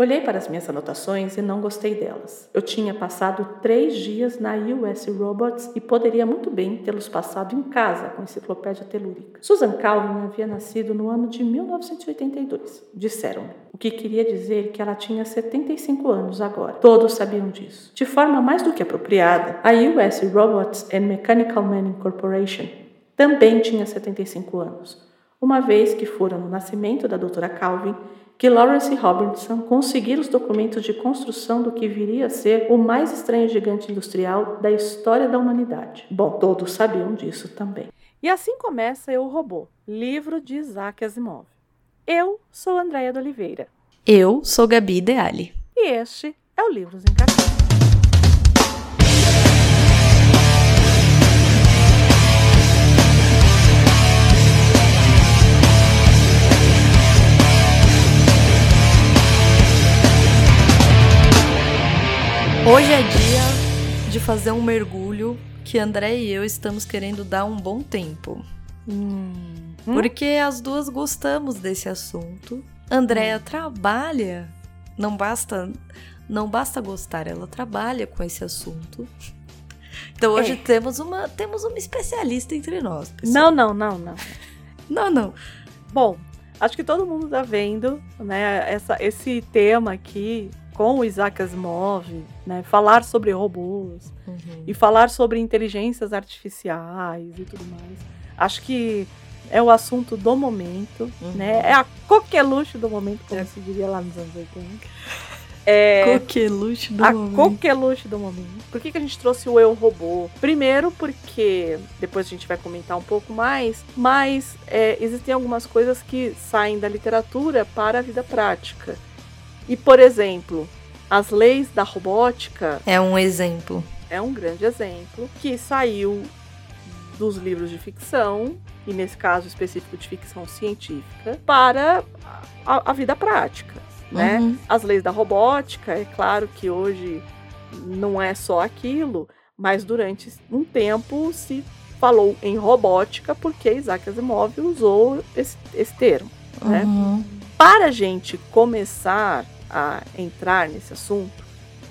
Olhei para as minhas anotações e não gostei delas. Eu tinha passado três dias na US Robots e poderia muito bem tê-los passado em casa com a enciclopédia telúrica. Susan Calvin havia nascido no ano de 1982, disseram-me, o que queria dizer que ela tinha 75 anos agora. Todos sabiam disso. De forma mais do que apropriada, a US Robots and Mechanical Man Incorporation também tinha 75 anos, uma vez que fora no nascimento da doutora Calvin que Lawrence Robertson conseguira os documentos de construção do que viria a ser o mais estranho gigante industrial da história da humanidade. Bom, todos sabiam disso também. E assim começa Eu Robô, livro de Isaac Asimov. Eu sou Andréia de Oliveira. Eu sou Gabi Ideali. E este é o Livros em Cartão. Hoje é dia de fazer um mergulho que André e eu estamos querendo dar um bom tempo. Hum. Porque as duas gostamos desse assunto. Andréa hum. trabalha, não basta não basta gostar, ela trabalha com esse assunto. Então hoje é. temos uma temos uma especialista entre nós. Pessoal. Não, não, não, não. Não, não. Bom, acho que todo mundo tá vendo, né, essa, esse tema aqui com o Isaac Asimov, né, falar sobre robôs uhum. e falar sobre inteligências artificiais e tudo mais. Acho que é o assunto do momento, uhum. né? É a coqueluche do momento, como é. se diria lá nos anos 80. É coqueluche do a momento. coqueluche do momento. Por que, que a gente trouxe o Eu Robô? Primeiro porque, depois a gente vai comentar um pouco mais, mas é, existem algumas coisas que saem da literatura para a vida prática. E, por exemplo, as leis da robótica. É um exemplo. É um grande exemplo que saiu dos livros de ficção, e nesse caso específico de ficção científica, para a, a vida prática. Né? Uhum. As leis da robótica, é claro que hoje não é só aquilo, mas durante um tempo se falou em robótica porque Isaac Asimov usou esse, esse termo. Né? Uhum. Para a gente começar a entrar nesse assunto,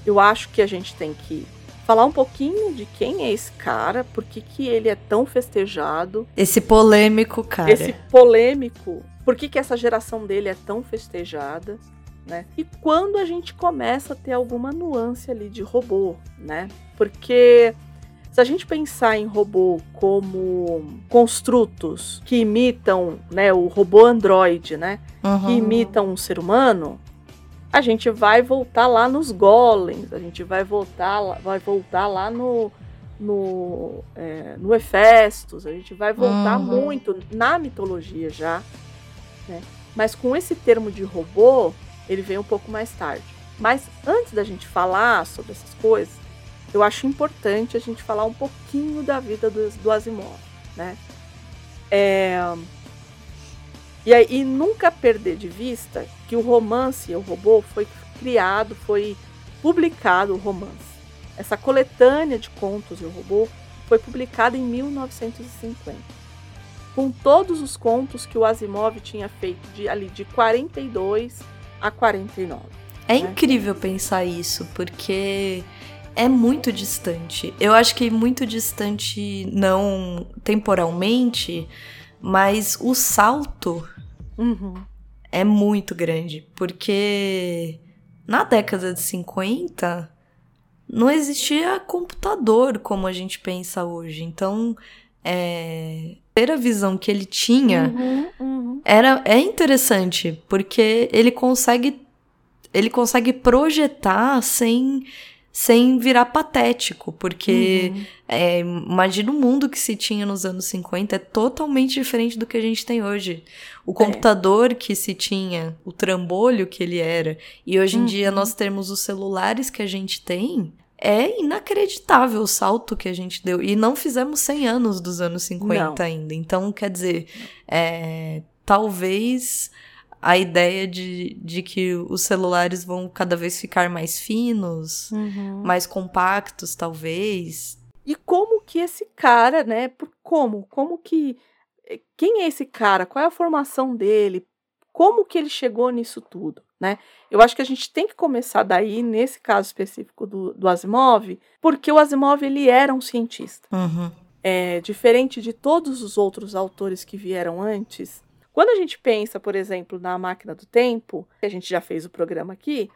eu acho que a gente tem que falar um pouquinho de quem é esse cara, por que, que ele é tão festejado. Esse polêmico cara. Esse polêmico, por que, que essa geração dele é tão festejada, né? E quando a gente começa a ter alguma nuance ali de robô, né? Porque se a gente pensar em robô como construtos que imitam, né, o robô androide, né, uhum. que imitam um ser humano, a gente vai voltar lá nos golems, a gente vai voltar, vai voltar lá no no, é, no Hefestos, a gente vai voltar uhum. muito na mitologia já, né? Mas com esse termo de robô, ele vem um pouco mais tarde. Mas antes da gente falar sobre essas coisas, eu acho importante a gente falar um pouquinho da vida do, do Asimov, né? É, e aí nunca perder de vista que o romance O Robô foi criado, foi publicado o romance. Essa coletânea de contos O Robô foi publicada em 1950. Com todos os contos que o Asimov tinha feito de ali de 42 a 49. É né? incrível pensar isso, porque é muito distante. Eu acho que muito distante não temporalmente, mas o salto uhum. É muito grande. Porque na década de 50 não existia computador como a gente pensa hoje. Então, é, ter a visão que ele tinha uhum, uhum. era é interessante porque ele consegue ele consegue projetar sem sem virar patético, porque uhum. é, imagina o mundo que se tinha nos anos 50 é totalmente diferente do que a gente tem hoje. O é. computador é. que se tinha, o trambolho que ele era, e hoje em uhum. dia nós temos os celulares que a gente tem, é inacreditável o salto que a gente deu. E não fizemos 100 anos dos anos 50 não. ainda. Então, quer dizer, é, talvez a ideia de, de que os celulares vão cada vez ficar mais finos, uhum. mais compactos, talvez. E como que esse cara, né? Por como? Como que. Quem é esse cara? Qual é a formação dele? Como que ele chegou nisso tudo? né? Eu acho que a gente tem que começar daí, nesse caso específico do, do Asimov, porque o Asimov ele era um cientista. Uhum. É, diferente de todos os outros autores que vieram antes. Quando a gente pensa, por exemplo, na máquina do tempo, que a gente já fez o programa aqui,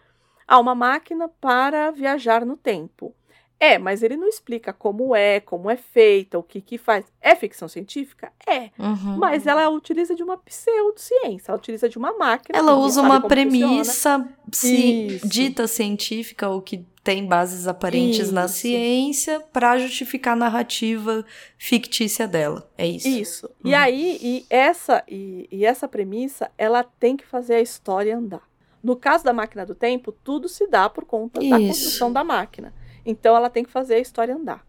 há uma máquina para viajar no tempo. É, mas ele não explica como é, como é feita, o que que faz. É ficção científica? É. Uhum. Mas ela utiliza de uma pseudociência, ela utiliza de uma máquina. Ela usa uma premissa ci- dita científica ou que tem bases aparentes na Isso. ciência para justificar a narrativa fictícia dela. É isso. Isso. E Uhum. aí, e essa, e, e essa premissa, ela tem que fazer a história andar. No caso da máquina do tempo, tudo se dá por conta da Isso. construção da máquina. Então, ela tem que fazer a história andar.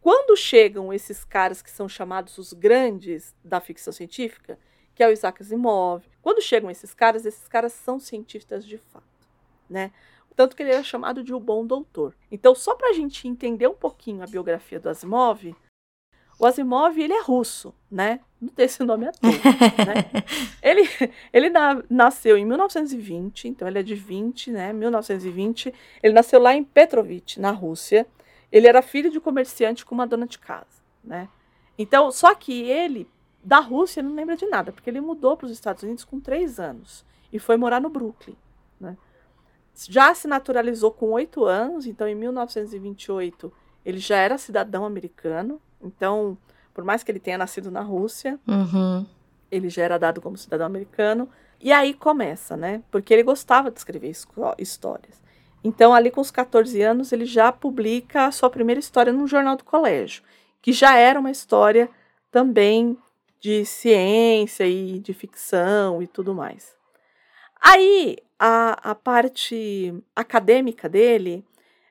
Quando chegam esses caras que são chamados os grandes da ficção científica, que é o Isaac Asimov, quando chegam esses caras, esses caras são cientistas de fato, né? Tanto que ele era chamado de o bom doutor. Então, só para a gente entender um pouquinho a biografia do Asimov, o Asimov, ele é russo, né? Não tem esse nome à toa, né? Ele, ele na- nasceu em 1920, então ele é de 20, né? 1920. Ele nasceu lá em Petrovich, na Rússia. Ele era filho de comerciante com uma dona de casa, né? Então, só que ele, da Rússia, não lembra de nada, porque ele mudou para os Estados Unidos com três anos e foi morar no Brooklyn, né? Já se naturalizou com oito anos, então em 1928 ele já era cidadão americano. Então, por mais que ele tenha nascido na Rússia, Uhum. ele já era dado como cidadão americano. E aí começa, né? Porque ele gostava de escrever histórias. Então, ali com os 14 anos, ele já publica a sua primeira história num jornal do colégio, que já era uma história também de ciência e de ficção e tudo mais. Aí, a, a parte acadêmica dele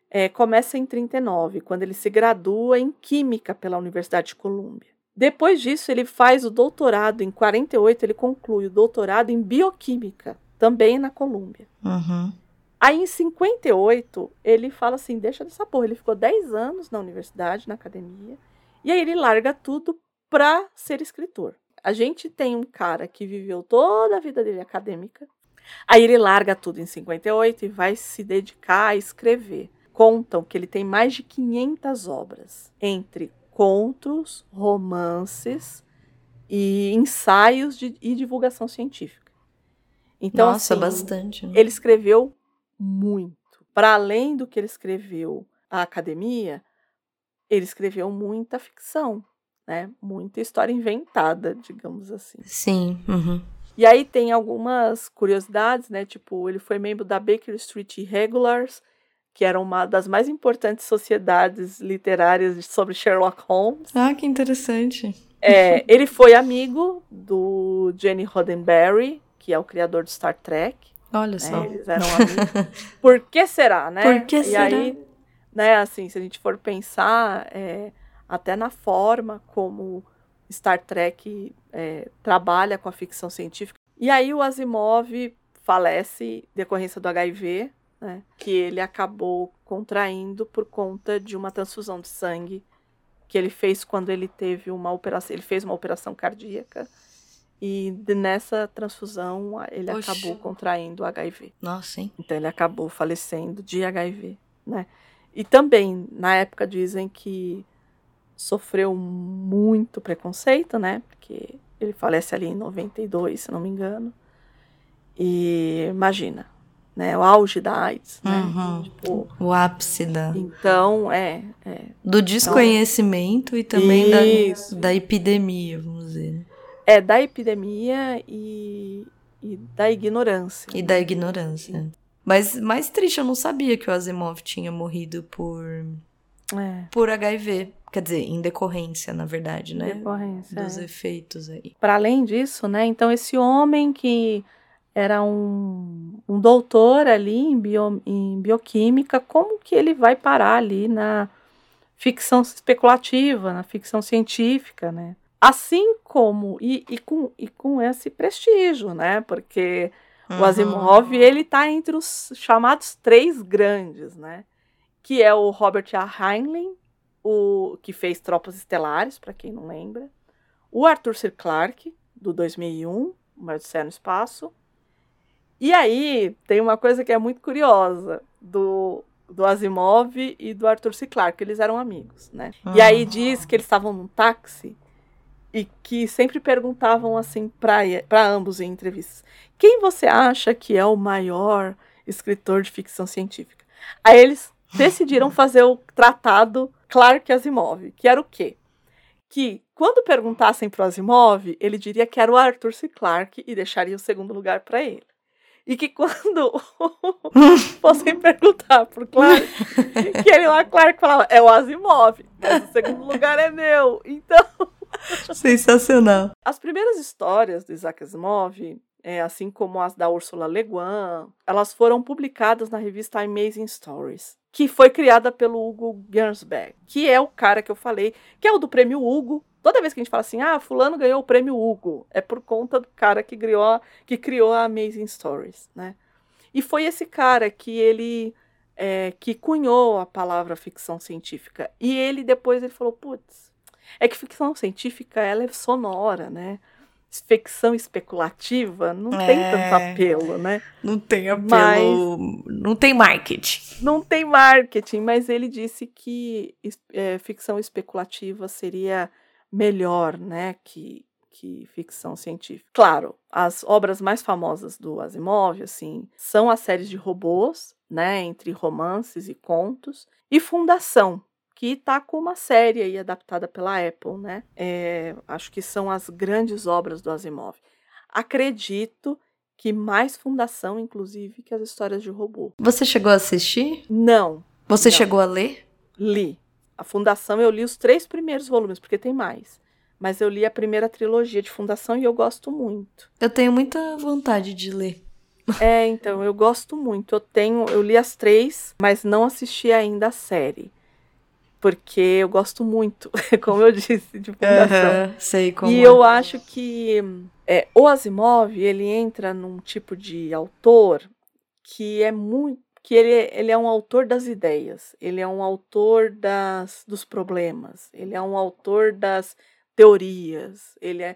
eh, começa em 39, quando ele se gradua em Química pela Universidade de Colômbia. Depois disso, ele faz o doutorado, em 48, ele conclui o doutorado em Bioquímica, também na Colômbia. Uhum. Aí, em 58, ele fala assim: deixa dessa porra. Ele ficou 10 anos na universidade, na academia, e aí ele larga tudo para ser escritor. A gente tem um cara que viveu toda a vida dele acadêmica, aí ele larga tudo em 58 e vai se dedicar a escrever. Contam que ele tem mais de 500 obras, entre contos, romances e ensaios de, e divulgação científica. Então, Nossa, assim, bastante. né? ele escreveu muito. Para além do que ele escreveu a academia, ele escreveu muita ficção, né? Muita história inventada, digamos assim. Sim. Uhum. E aí tem algumas curiosidades, né? Tipo, ele foi membro da Baker Street Irregulars, que era uma das mais importantes sociedades literárias sobre Sherlock Holmes. Ah, que interessante. É, ele foi amigo do Gene Roddenberry, que é o criador de Star Trek. Olha né? só. Eles eram amigos. Por que será, né? Por que e será? aí, né, assim, se a gente for pensar é, até na forma como Star Trek é, trabalha com a ficção científica. E aí o Asimov falece decorrência do HIV, né, que ele acabou contraindo por conta de uma transfusão de sangue que ele fez quando ele teve uma operação, ele fez uma operação cardíaca e nessa transfusão ele Poxa. acabou contraindo HIV. Nossa, hein? Então ele acabou falecendo de HIV, né? E também, na época, dizem que sofreu muito preconceito, né? Porque ele falece ali em 92, se não me engano. E imagina, né? O auge da AIDS, né? Uhum. Tipo, O ápice da, então, é, é. do desconhecimento e também da, Isso. da epidemia, vamos dizer. né? É da epidemia e, e da ignorância. E da ignorância. Mas mais triste, eu não sabia que o Asimov tinha morrido por, É, por HIV. Quer dizer, em decorrência, na verdade, né? decorrência. Dos é. efeitos aí. Para além disso, né? Então, esse homem que era um, um doutor ali em, bio, em bioquímica, como que ele vai parar ali na ficção especulativa, na ficção científica, né? Assim como, e, e, com, e com esse prestígio, né? Porque o Uhum. Asimov, ele tá entre os chamados três grandes, né? Que é o Robert A. Heinlein, o que fez Tropas Estelares, para quem não lembra. O Arthur C. Clarke, do 2001, O Maior Odisseia no Espaço. E aí tem uma coisa que é muito curiosa do, do Asimov e do Arthur C. Clarke, eles eram amigos, né? E aí diz que eles estavam num táxi e que sempre perguntavam assim para ambos em entrevistas: quem você acha que é o maior escritor de ficção científica? Aí eles decidiram fazer o tratado Clark Asimov, que era o quê? Que quando perguntassem para o Asimov, ele diria que era o Arthur C. Clarke e deixaria o segundo lugar para ele. E que quando fossem perguntar pro Clark, que ele lá, Clark falava, é o Asimov, mas o segundo lugar é meu. Então. Sensacional. As primeiras histórias do Isaac Asimov, é, assim como as da Ursula Le Guin, elas foram publicadas na revista Amazing Stories, que foi criada pelo Hugo Gernsback, que é o cara que eu falei, que é o do prêmio Hugo, Toda vez que a gente fala assim, ah, fulano ganhou o prêmio Hugo, é por conta do cara que criou, que criou a Amazing Stories, né? E foi esse cara que ele é, que cunhou a palavra ficção científica. E ele depois ele falou, putz, é que ficção científica ela é sonora, né? Ficção especulativa não é, tem tanto apelo, né? Não tem apelo, mas, não tem marketing. Não tem marketing, mas ele disse que é, ficção especulativa seria melhor, né, que, que ficção científica. Claro, as obras mais famosas do Asimov, assim, são as séries de robôs, né, entre romances e contos, e Fundação, que está com uma série aí adaptada pela Apple, né? É, acho que são as grandes obras do Asimov. Acredito que mais Fundação, inclusive, que as histórias de robô. Você chegou a assistir? Não. Você não. chegou a ler? Li. A Fundação eu li os três primeiros volumes, porque tem mais. Mas eu li a primeira trilogia de Fundação e eu gosto muito. Eu tenho muita vontade de ler. É, então, eu gosto muito. Eu tenho, eu li as três, mas não assisti ainda a série. Porque eu gosto muito, como eu disse, de Fundação. Uhum, sei como. E é. eu acho que é, o Asimov, ele entra num tipo de autor que é muito que ele, ele é um autor das ideias, ele é um autor das, dos problemas, ele é um autor das teorias, ele é.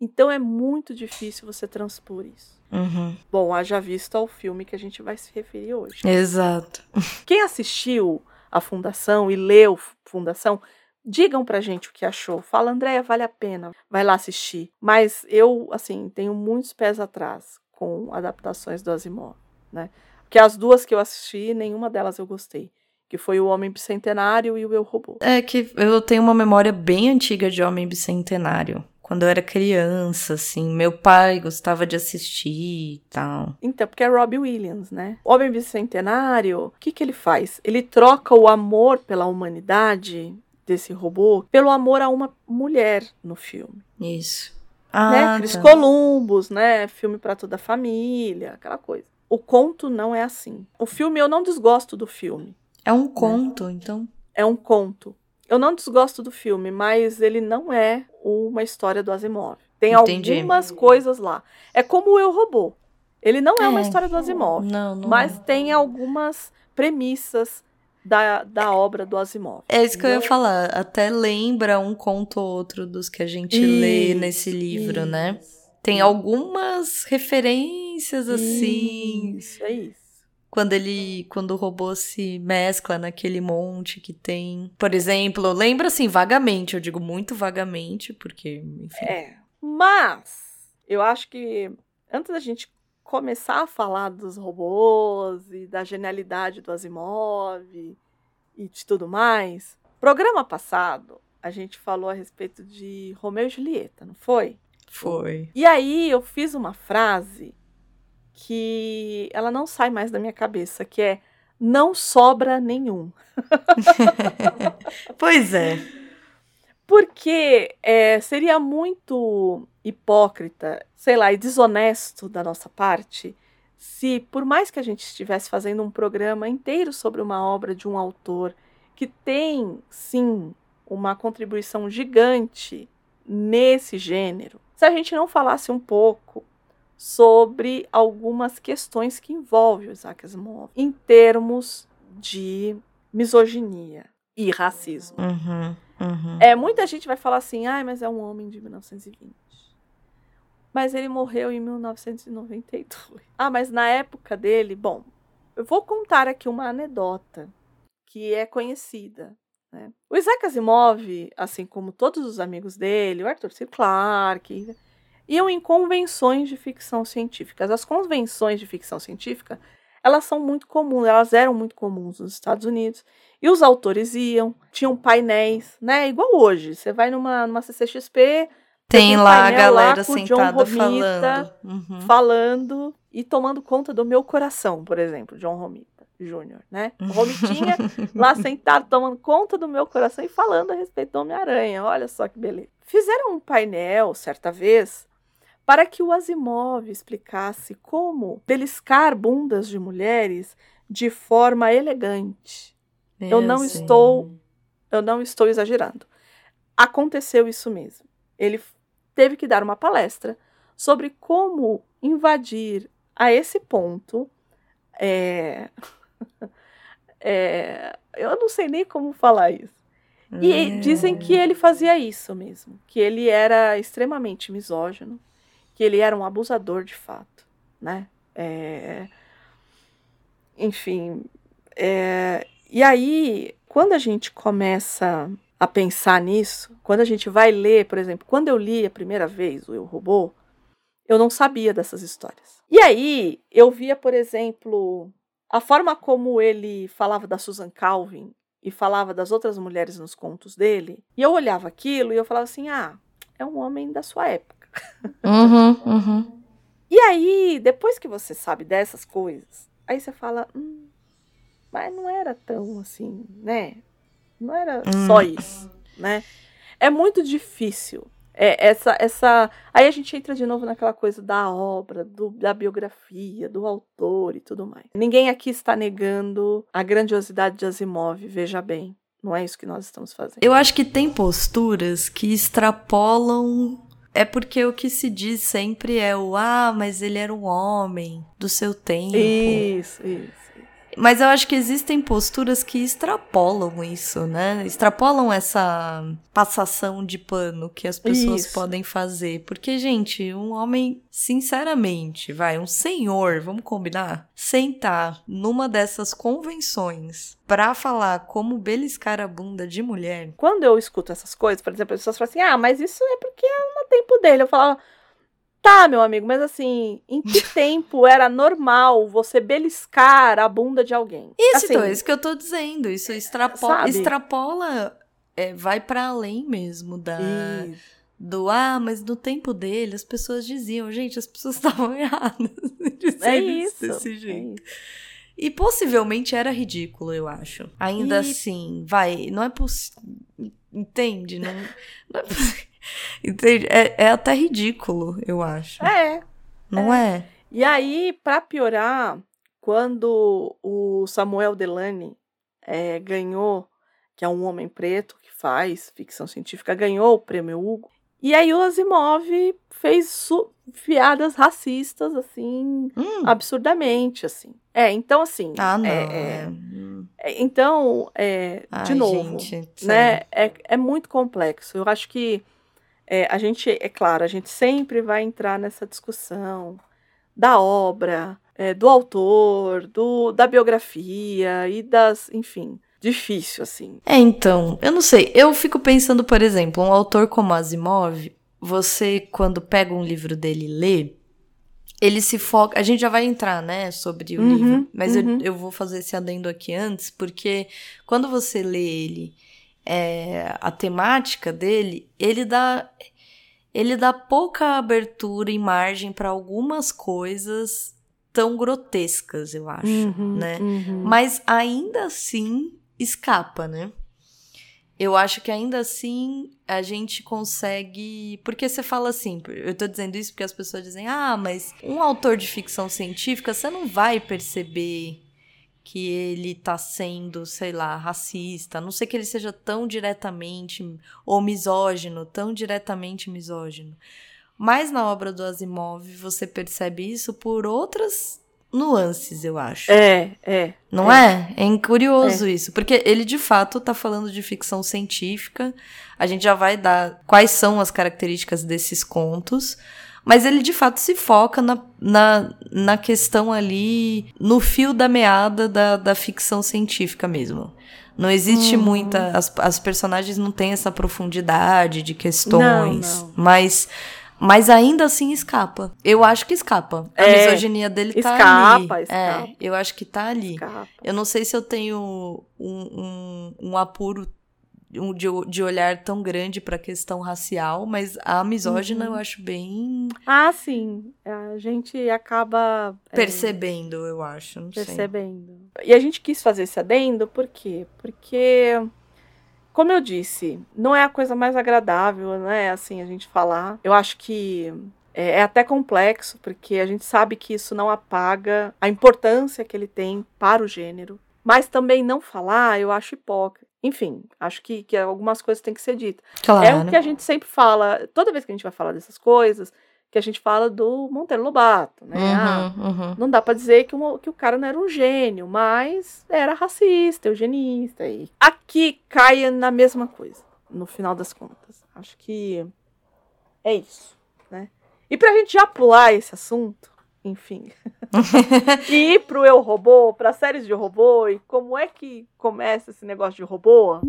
Então é muito difícil você transpor isso. Uhum. Bom, haja visto ao filme que a gente vai se referir hoje. Exato. Quem assistiu a Fundação e leu Fundação, digam pra gente o que achou. Fala, Andréia, vale a pena, vai lá assistir. Mas eu, assim, tenho muitos pés atrás com adaptações do Asimov, né? Que as duas que eu assisti, nenhuma delas eu gostei. Que foi o Homem Bicentenário e o Eu Robô. É que eu tenho uma memória bem antiga de Homem Bicentenário. Quando eu era criança, assim, meu pai gostava de assistir e tal. Então, porque é Robbie Williams, né? O Homem Bicentenário, o que, que ele faz? Ele troca o amor pela humanidade desse robô pelo amor a uma mulher no filme. Isso. Né? Ah, né? Cris tá. Columbus, né? Filme para toda a família, aquela coisa. O conto não é assim. O filme, eu não desgosto do filme. É um conto, né? então? É um conto. Eu não desgosto do filme, mas ele não é uma história do Asimov. Tem Entendi. algumas coisas lá. É como o Eu Robô. Ele não é, é uma história do Asimov, não, não mas é. tem algumas premissas da, da obra do Asimov. É isso que eu ia falar. Até lembra um conto ou outro dos que a gente isso, lê nesse livro, né? isso. né? Tem algumas referências assim. Isso, é isso. Quando ele. Quando o robô se mescla naquele monte que tem. Por exemplo, lembra assim, vagamente, eu digo muito vagamente, porque, enfim. É. Mas eu acho que antes da gente começar a falar dos robôs e da genialidade do Asimov e de tudo mais, programa passado a gente falou a respeito de Romeu e Julieta, não foi? Foi. E aí eu fiz uma frase que ela não sai mais da minha cabeça, que é não sobra nenhum. pois é. Porque é, seria muito hipócrita, sei lá, e desonesto da nossa parte se, por mais que a gente estivesse fazendo um programa inteiro sobre uma obra de um autor que tem, sim, uma contribuição gigante nesse gênero, se a gente não falasse um pouco sobre algumas questões que envolvem o Isaac Asimov em termos de misoginia e racismo. Uhum, uhum. É, muita gente vai falar assim, ah, mas é um homem de 1920. Mas ele morreu em 1992. Ah, mas na época dele, bom, eu vou contar aqui uma anedota que é conhecida. Né? O Isaac Asimov, assim como todos os amigos dele, o Arthur C. Clarke, iam em convenções de ficção científica. As convenções de ficção científica, elas são muito comuns, elas eram muito comuns nos Estados Unidos. E os autores iam, tinham painéis, né? Igual hoje. Você vai numa, numa CCXP, tem, lá a galera lá sentada falando. Uhum. Falando e tomando conta do meu coração, por exemplo, John Romita Jr., né? Romitinha lá sentado tomando conta do meu coração e falando a respeito do Homem-Aranha. Olha só que beleza. Fizeram um painel, certa vez, para que o Asimov explicasse como beliscar bundas de mulheres de forma elegante. Meu eu não sim. estou eu não estou exagerando. Aconteceu isso mesmo. Ele teve que dar uma palestra sobre como invadir a esse ponto. É... é... Eu não sei nem como falar isso. E é. dizem que ele fazia isso mesmo, que ele era extremamente misógino, que ele era um abusador de fato, né? É... Enfim, é... e aí quando a gente começa a pensar nisso, quando a gente vai ler, por exemplo, quando eu li a primeira vez o Eu Robô, eu não sabia dessas histórias. E aí eu via, por exemplo, a forma como ele falava da Susan Calvin e falava das outras mulheres nos contos dele, e eu olhava aquilo e eu falava assim: ah, é um homem da sua época. Uhum, uhum. E aí, depois que você sabe dessas coisas, aí você fala, hum, mas não era tão assim, né? Não era hum. só isso, né? É muito difícil. É, essa, essa. Aí a gente entra de novo naquela coisa da obra, do, da biografia, do autor e tudo mais. Ninguém aqui está negando a grandiosidade de Asimov, veja bem. Não é isso que nós estamos fazendo. Eu acho que tem posturas que extrapolam. É porque o que se diz sempre é o ah, mas ele era um homem do seu tempo. Isso, isso. Mas eu acho que existem posturas que extrapolam isso, né? Extrapolam essa passação de pano que as pessoas isso. podem fazer. Porque, gente, um homem, sinceramente, vai, um senhor, vamos combinar? Sentar numa dessas convenções pra falar como beliscar a bunda de mulher. Quando eu escuto essas coisas, por exemplo, as pessoas falam assim: ah, mas isso é porque é no tempo dele. Eu falava. Tá, meu amigo, mas assim, em que tempo era normal você beliscar a bunda de alguém? Isso, assim, então, é isso que eu tô dizendo. Isso extrapola, extrapola é, vai para além mesmo da. Isso. Do ah, mas no tempo dele as pessoas diziam, gente, as pessoas estavam erradas. é isso. Desse é jeito. É isso. E possivelmente era ridículo, eu acho. Ainda e... assim, vai, não é possível. Entende? Não, não é possível. Entende? É, é até ridículo, eu acho. É. Não é? é? E aí, para piorar, quando o Samuel Delany é, ganhou, que é um homem preto que faz ficção científica, ganhou o prêmio Hugo. E aí o Asimov fez piadas racistas, assim, hum. absurdamente, assim. É, então, assim... Ah, não. É, é, é então, é, Ai, de novo, gente, né, é, é muito complexo. Eu acho que é, a gente, é claro, a gente sempre vai entrar nessa discussão da obra, é, do autor, do, da biografia e das, enfim, difícil assim. É, então, eu não sei, eu fico pensando, por exemplo, um autor como Asimov, você quando pega um livro dele e lê, ele se foca. A gente já vai entrar, né, sobre o uhum, livro, mas uhum. eu, eu vou fazer esse adendo aqui antes, porque quando você lê ele é, a temática dele, ele dá ele dá pouca abertura e margem para algumas coisas tão grotescas, eu acho, uhum, né? Uhum. Mas ainda assim escapa, né? Eu acho que ainda assim a gente consegue. Porque você fala assim, eu tô dizendo isso porque as pessoas dizem, ah, mas um autor de ficção científica, você não vai perceber que ele tá sendo, sei lá, racista, a não sei que ele seja tão diretamente ou misógino, tão diretamente misógino. Mas na obra do Asimov você percebe isso por outras nuances, eu acho. É, é. Não é? É, é curioso é. isso, porque ele de fato tá falando de ficção científica. A gente já vai dar quais são as características desses contos, Mas ele de fato se foca na, na, na questão ali, no fio da meada da, da ficção científica mesmo. Não existe uhum. muita. As, as personagens não têm essa profundidade de questões. Não, não. Mas. Mas ainda assim escapa. Eu acho que escapa. A é, misoginia dele tá escapa, ali. Escapa. É, eu acho que tá ali. Escapa. Eu não sei se eu tenho um, um, um apuro de, de olhar tão grande para a questão racial, mas a misógina uhum. eu acho bem. Ah, sim. A gente acaba. É, Percebendo, é, eu acho. Não percebendo. Sei. E a gente quis fazer esse adendo, por quê? Porque. Como eu disse, não é a coisa mais agradável, né? Assim, a gente falar. Eu acho que é, é até complexo, porque a gente sabe que isso não apaga a importância que ele tem para o gênero. Mas também não falar, eu acho hipócrita. Enfim, acho que, que algumas coisas têm que ser ditas. Claro. É o que a gente sempre fala, toda vez que a gente vai falar dessas coisas, que a gente fala do Monteiro Lobato, né? Uhum, ah, uhum. Não dá para dizer que, uma, que o cara não era um gênio, mas era racista, eugenista. E aqui cai na mesma coisa, no final das contas. Acho que é isso, né? E pra gente já pular esse assunto, enfim. e ir pro Eu Robô, para séries de robô e como é que começa esse negócio de robô?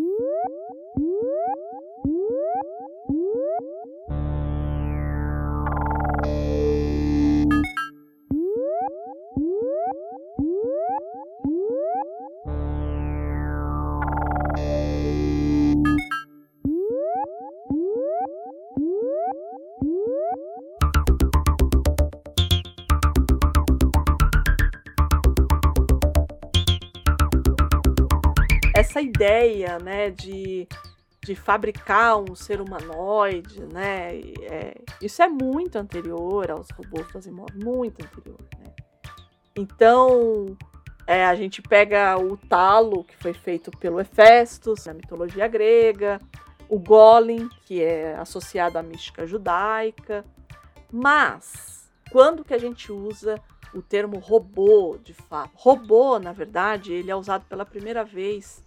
Essa ideia, né, de, de fabricar um ser humanoide, né, é, isso é muito anterior aos robôs do Asimov, muito anterior, né. Então, é, a gente pega o talo, que foi feito pelo Hefestos, na mitologia grega, o Golem, que é associado à mística judaica, mas quando que a gente usa o termo robô, de fato? Robô, na verdade, ele é usado pela primeira vez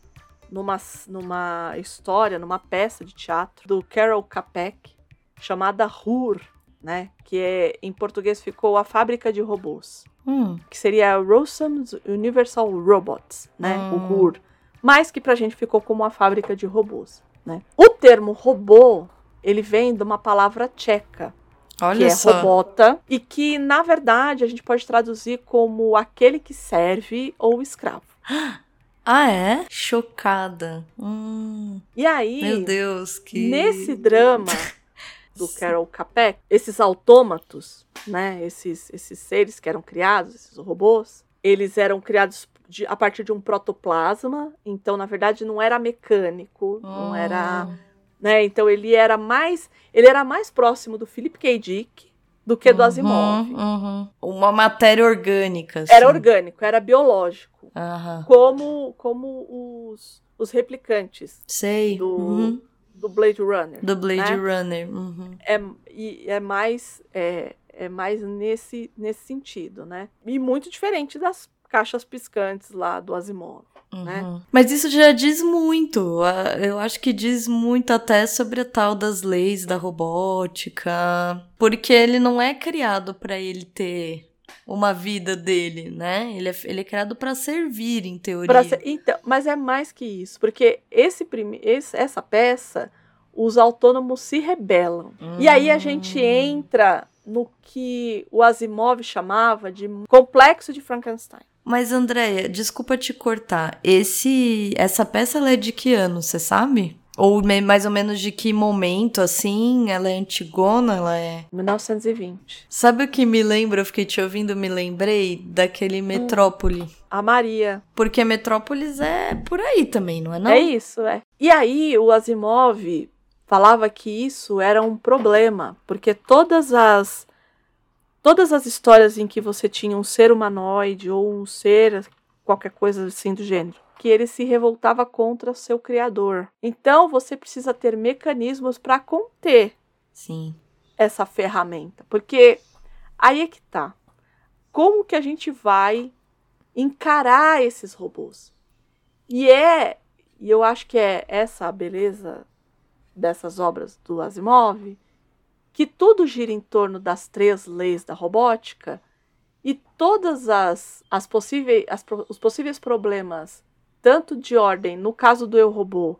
numa, numa história, numa peça de teatro do Carol Capek, chamada Hur, né? Que é, em português ficou A Fábrica de Robôs. Hum. Que seria Rosam's Universal Robots, né? Hum. O Hur. Mas que pra gente ficou como a fábrica de robôs, né? O termo robô, ele vem de uma palavra tcheca, Olha que é só. robota, e que, na verdade, a gente pode traduzir como aquele que serve ou escravo. Ah, é? Chocada. Hum. E aí. Meu Deus, que. Nesse drama do Carol Capek, esses autômatos, né? Esses, esses seres que eram criados, esses robôs, eles eram criados de, a partir de um protoplasma. Então, na verdade, não era mecânico, oh. não era. Né? Então ele era mais. Ele era mais próximo do Philip K. Dick do que do Asimov. Uhum. Uma matéria orgânica. Assim. Era orgânico, era biológico. Uhum. Como, como os, os replicantes. Sei. Do, uhum. do Blade Runner. Do Blade né? Runner. Uhum. É, e é mais, é, é mais nesse, nesse sentido, né? E muito diferente das caixas piscantes lá do Asimov. Né? Uhum. Mas isso já diz muito. Eu acho que diz muito até sobre a tal das leis da robótica, porque ele não é criado para ele ter uma vida dele, né? Ele é, ele é criado para servir, em teoria. Ser, então, mas é mais que isso, porque esse, prime, esse essa peça, os autônomos se rebelam. Hum. E aí a gente hum. entra no que o Asimov chamava de complexo de Frankenstein. Mas Andréia, desculpa te cortar. Esse essa peça é de que ano, você sabe? Ou mais ou menos de que momento, assim? Ela é antigona? Ela é. 1920. Sabe o que me lembra? Eu fiquei te ouvindo, me lembrei daquele hum. Metrópole. Hum, a Maria. Porque Metrópolis é por aí também, não é? Não? É isso, é. E aí, o Asimov falava que isso era um problema, porque todas as. Todas as histórias em que você tinha um ser humanoide ou um ser, qualquer coisa assim do gênero, que ele se revoltava contra seu criador. Então você precisa ter mecanismos para conter Sim. essa ferramenta, porque aí é que tá. Como que a gente vai encarar esses robôs? E é, e eu acho que é essa a beleza dessas obras do Asimov, que tudo gira em torno das três leis da robótica e todas as, as possíveis as, os possíveis problemas, tanto de ordem, no caso do eu robô,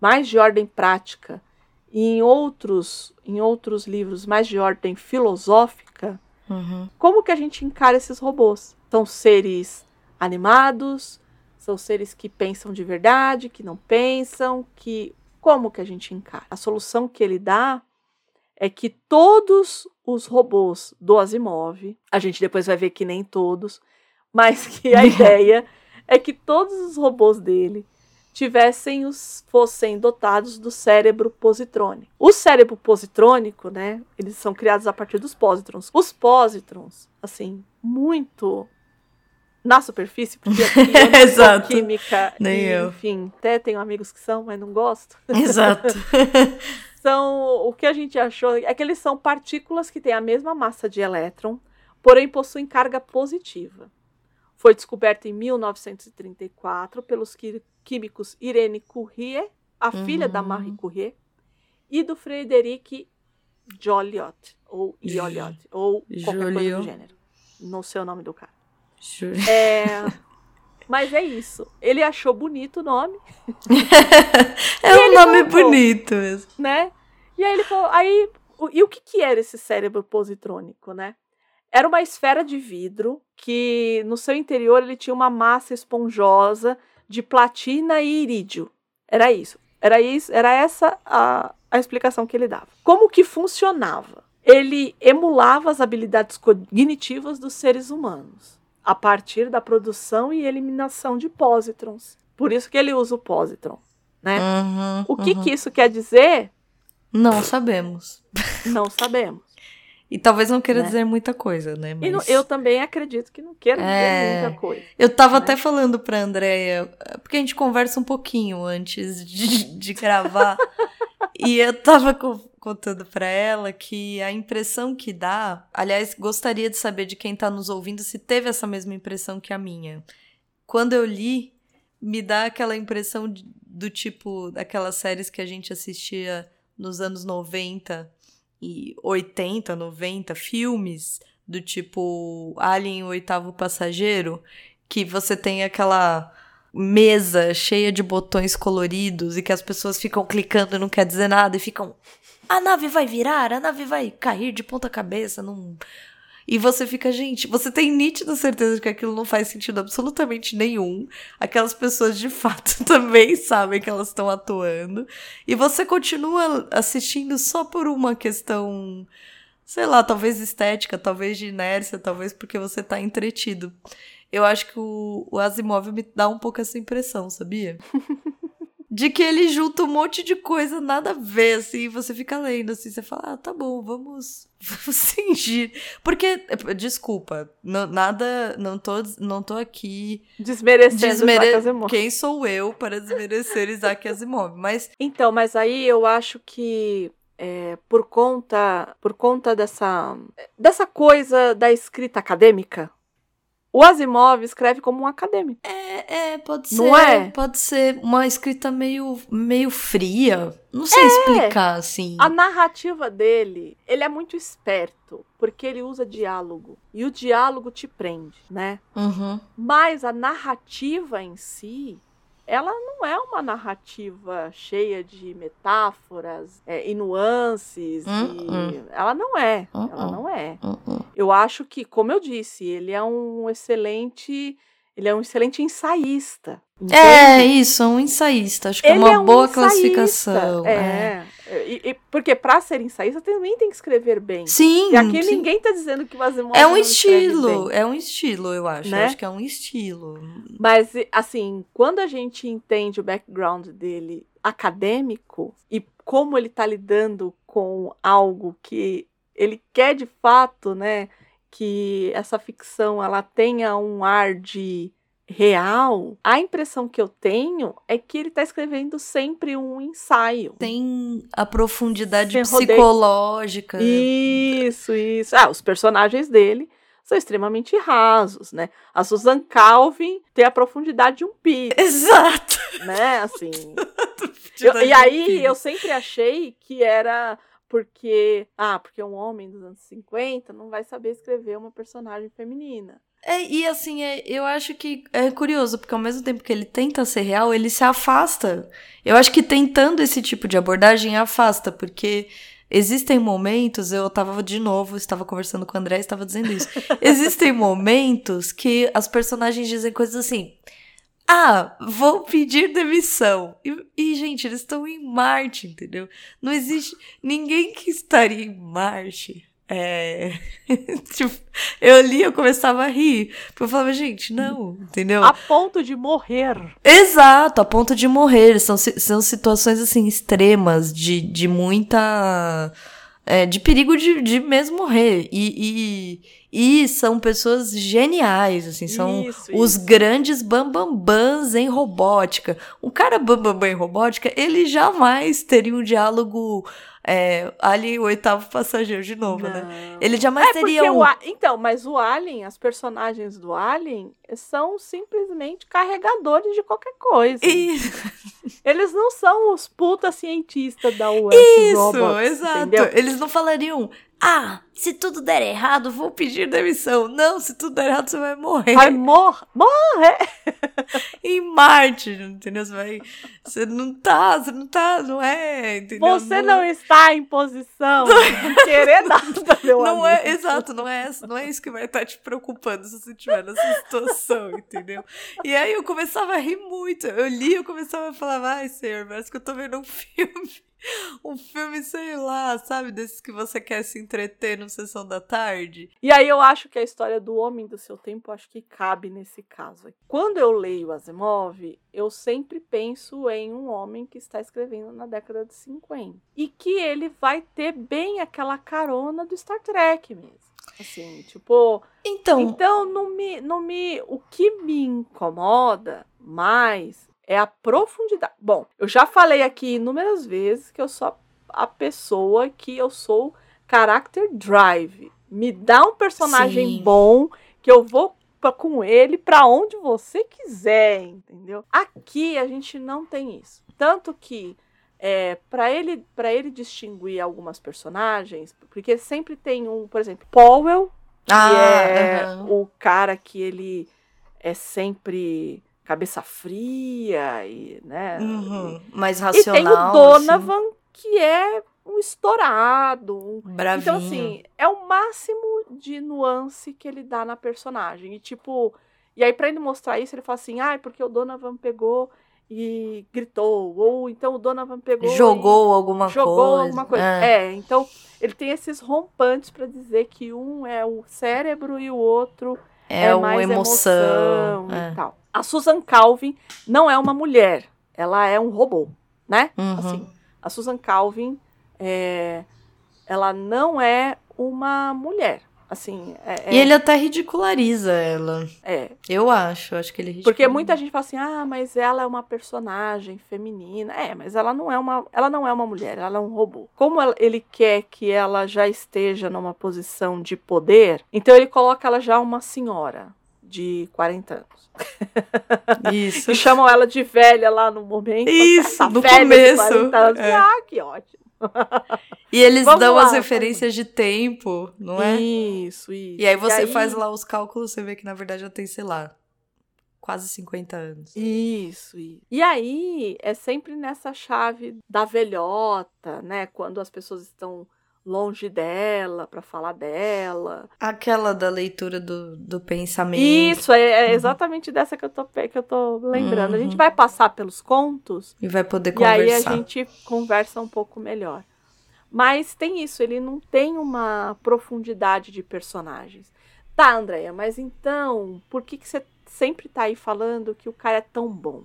mais de ordem prática, e em outros, em outros livros mais de ordem filosófica, Uhum. como que a gente encara esses robôs? São seres animados, são seres que pensam de verdade, que não pensam, que como que a gente encara? A solução que ele dá é que todos os robôs do Asimov, a gente depois vai ver que nem todos, mas que a ideia é que todos os robôs dele tivessem os fossem dotados do cérebro positrônico. O cérebro positrônico, né, eles são criados a partir dos pósitrons. Os pósitrons, assim, muito na superfície, porque aqui eu não Exato. química, Nem e, eu. enfim, até tenho amigos que são, mas não gosto. Exato. São o que a gente achou é que eles são partículas que têm a mesma massa de elétron, porém possuem carga positiva. Foi descoberto em 1934 pelos químicos Irene Courrier, a filha da Uhum. Marie Curie, e do Frederic Joliot, ou Joliot, ou qualquer coisa Joliot. do gênero. Não sei o nome do cara. É, mas é isso. Ele achou bonito o nome, É um nome colocou. bonito mesmo. né? E aí ele falou, aí, o- e o que que era esse cérebro positrônico, né? Era uma esfera de vidro que no seu interior ele tinha uma massa esponjosa de platina e irídio. Era isso. Era isso, era essa a, a explicação que ele dava. Como que funcionava? Ele emulava as habilidades cognitivas dos seres humanos a partir da produção e eliminação de pósitrons. Por isso que ele usa o pósitron, né? Uhum, O que uhum. que isso quer dizer? Não sabemos. Não sabemos. E talvez não queira Né? dizer muita coisa, né? E não- Mas- eu também acredito que não queira dizer É. muita coisa. Eu tava né? até falando pra Andréia, porque a gente conversa um pouquinho antes de, de gravar. e eu tava contando pra ela que a impressão que dá. Aliás, gostaria de saber de quem tá nos ouvindo se teve essa mesma impressão que a minha. Quando eu li, me dá aquela impressão de- do tipo daquelas séries que a gente assistia nos anos 90 e 80, 90, filmes do tipo Alien o Oitavo Passageiro, que você tem aquela mesa cheia de botões coloridos e que as pessoas ficam clicando e não quer dizer nada e ficam a nave vai virar, a nave vai cair de ponta cabeça, não e você fica, gente, você tem nítida certeza de que aquilo não faz sentido absolutamente nenhum. Aquelas pessoas de fato também sabem que elas estão atuando. E você continua assistindo só por uma questão, sei lá, talvez estética, talvez de inércia, talvez porque você tá entretido. Eu acho que o, o Asimov me dá um pouco essa impressão, sabia? De que ele junta um monte de coisa nada a ver, assim, e você fica lendo, assim, você fala, ah, tá bom, vamos, vamos fingir. Porque, desculpa, não, nada, não tô, não tô aqui Desmerecendo desmere... Isaac Asimov. quem sou eu para desmerecer Isaac Asimov, mas Então, mas aí eu acho que é, por conta por conta dessa dessa coisa da escrita acadêmica, o Asimov escreve como um acadêmico. é, é, pode ser, Não é? pode ser uma escrita meio, meio fria, não sei explicar, assim. A narrativa dele, ele é muito esperto, porque ele usa diálogo. E o diálogo te prende, né? Uhum. Mas a narrativa em si, ela não é uma narrativa cheia de metáforas é, e nuances. Hum, e- Ela não é. Hum, Ela hum. não é. Uhum. Eu acho que, como eu disse, ele é um excelente. Ele é um excelente ensaísta. É, entende? isso, é um ensaísta. Acho que é Ele uma é um boa ensaísta, classificação. É. E- e- porque para ser ensaísta também tem que escrever bem. Sim, E aqui sim. ninguém tá dizendo que o Asimov É um estilo, é um estilo, eu acho. Né? Eu acho que é um estilo. Mas, assim, quando a gente entende o background dele acadêmico e como ele tá lidando com algo que ele quer de fato, né, que essa ficção ela tenha um ar de real, a impressão que eu tenho é que ele tá escrevendo sempre um ensaio. Tem a profundidade Sem rodeio. psicológica. Isso, isso. Ah, os personagens dele são extremamente rasos, né? A Susan Calvin tem a profundidade de um pires, Exato. né? Assim, Eu- e aí eu sempre achei que era porque, ah, porque um homem dos anos 50 não vai saber escrever uma personagem feminina. É, e assim, é, eu acho que é curioso, porque ao mesmo tempo que ele tenta ser real, ele se afasta. Eu acho que tentando esse tipo de abordagem afasta, porque existem momentos, eu tava de novo, estava conversando com o André e estava dizendo isso. existem momentos que as personagens dizem coisas assim. Ah, vou pedir demissão. E, e gente, eles estão em Marte, entendeu? Não existe ninguém que estaria em Marte é. tipo, eu li, eu começava a rir. Porque eu falava, gente, não, entendeu? A ponto de morrer. Exato, a ponto de morrer. São, são situações, assim, extremas, de, de muita. É, de perigo de, de mesmo morrer. E, e, e são pessoas geniais, assim, são isso, os isso. grandes bambambãs em robótica. Um cara bambambam em robótica, ele jamais teria um diálogo é, Alien, o oitavo passageiro de novo, né? Não. né? Ele jamais é teria um... o, Então, mas o Alien, as personagens do Alien são simplesmente carregadores de qualquer coisa. E... Eles não são os puta cientistas da UF Isso, Robots, exato. Entendeu? Eles não falariam, ah, se tudo der errado, vou pedir demissão. Não, se tudo der errado, você vai morrer. Vai mor morrer! em Marte, entendeu? Você vai. Você não tá, você não tá, não é, entendeu? Você não, não está em posição de querer nada, meu Não é, exato, não é, não é isso que vai estar te preocupando se você estiver nessa situação, entendeu? E aí eu começava a rir muito. Eu li, eu começava a falar, vai, senhor, parece que eu tô vendo um filme um filme, sei lá, sabe? Desses que você quer se entreter no Sessão da Tarde. E aí eu acho que a história do Homem do Seu Tempo, acho que cabe nesse caso. Quando eu leio Asimov, eu sempre penso em um homem que está escrevendo na década de 50. E que ele vai ter bem aquela carona do Star Trek mesmo. Assim, tipo... Então... Então, não me, não me... O que me incomoda mais é a profundidade. Bom, eu já falei aqui inúmeras vezes que eu sou a pessoa que eu sou character drive. Me dá um personagem Sim. bom que eu vou pra, com ele para onde você quiser, entendeu? Aqui a gente não tem isso. Tanto que é, para ele para ele distinguir algumas personagens, porque sempre tem um, por exemplo, Powell, que ah, é o cara que ele é sempre cabeça fria e, né? Uhum, mais racional. E tem o Donovan, assim. que é um estourado. Um... Bravinho. Então, assim, é o máximo de nuance que ele dá na personagem. E, tipo, e aí, pra ele mostrar isso, ele fala assim: ah, porque o Donovan pegou e gritou. Ou então o Donovan pegou. Jogou alguma jogou coisa. Jogou alguma coisa. É. é, então ele tem esses rompantes para dizer que um é o cérebro e o outro é, é mais emoção, emoção é. e tal. A Susan Calvin não é uma mulher, ela é um robô, né? Uhum. Assim, a Susan Calvin, é, ela não é uma mulher. Assim, é, e ele até ridiculariza ela. É. Eu acho, acho que ele ridiculariza. Porque muita gente fala assim: "Ah, mas ela é uma personagem feminina". É, mas ela não é uma, ela não é uma mulher, ela é um robô. Como ele quer que ela já esteja numa posição de poder, então ele coloca ela já uma senhora de 40 anos. Isso. e chamam ela de velha lá no momento. Isso, no começo. É. Ah, que ótimo. E eles Vamos dão lá, as referências de tempo, não é? Isso, isso. E aí você e aí... faz lá os cálculos, você vê que na verdade já tem, sei lá, quase 50 anos. Isso, isso. E aí é sempre nessa chave da velhota, né? Quando as pessoas estão longe dela para falar dela. Aquela da leitura do, do pensamento. Isso, é, é uhum. exatamente dessa que eu tô, que eu tô lembrando. Uhum. A gente uhum. vai passar pelos contos. E vai poder conversar. E aí a gente conversa um pouco melhor. Mas tem isso, ele não tem uma profundidade de personagens. Tá, Andréia, mas então, por que, que você sempre tá aí falando que o cara é tão bom?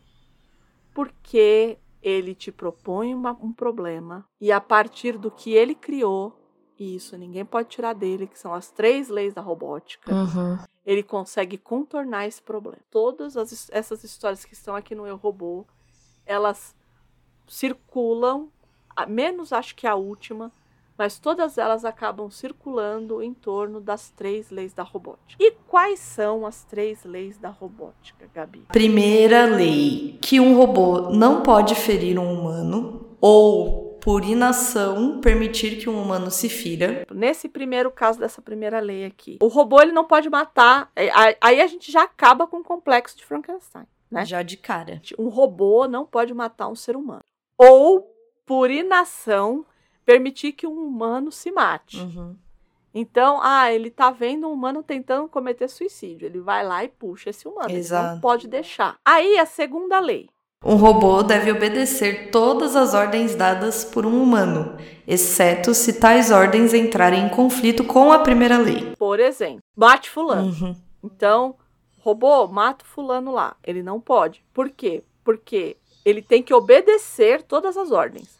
Porque ele te propõe uma, um problema e a partir do que ele criou, e isso ninguém pode tirar dele, que são as três leis da robótica, uhum. ele consegue contornar esse problema. Todas as, essas histórias que estão aqui no Eu Robô, elas circulam, menos acho que a última, mas todas elas acabam circulando em torno das três leis da robótica. E quais são as três leis da robótica, Gabi? Primeira lei: que um robô não pode ferir um humano ou por inação, permitir que um humano se fira. Nesse primeiro caso dessa primeira lei aqui, o robô ele não pode matar. é, Aí a gente já acaba com o complexo de Frankenstein. Né? Já de cara. Um robô não pode matar um ser humano. Ou, por inação, permitir que um humano se mate. Uhum. Então, ah, ele tá vendo um humano tentando cometer suicídio. Ele vai lá e puxa esse humano. Ele Exato. não pode deixar. Aí a segunda lei. Um robô deve obedecer todas as ordens dadas por um humano, exceto se tais ordens entrarem em conflito com a primeira lei. Por exemplo, mate fulano. Uhum. Então, robô, mata fulano lá. Ele não pode. Por quê? Porque ele tem que obedecer todas as ordens.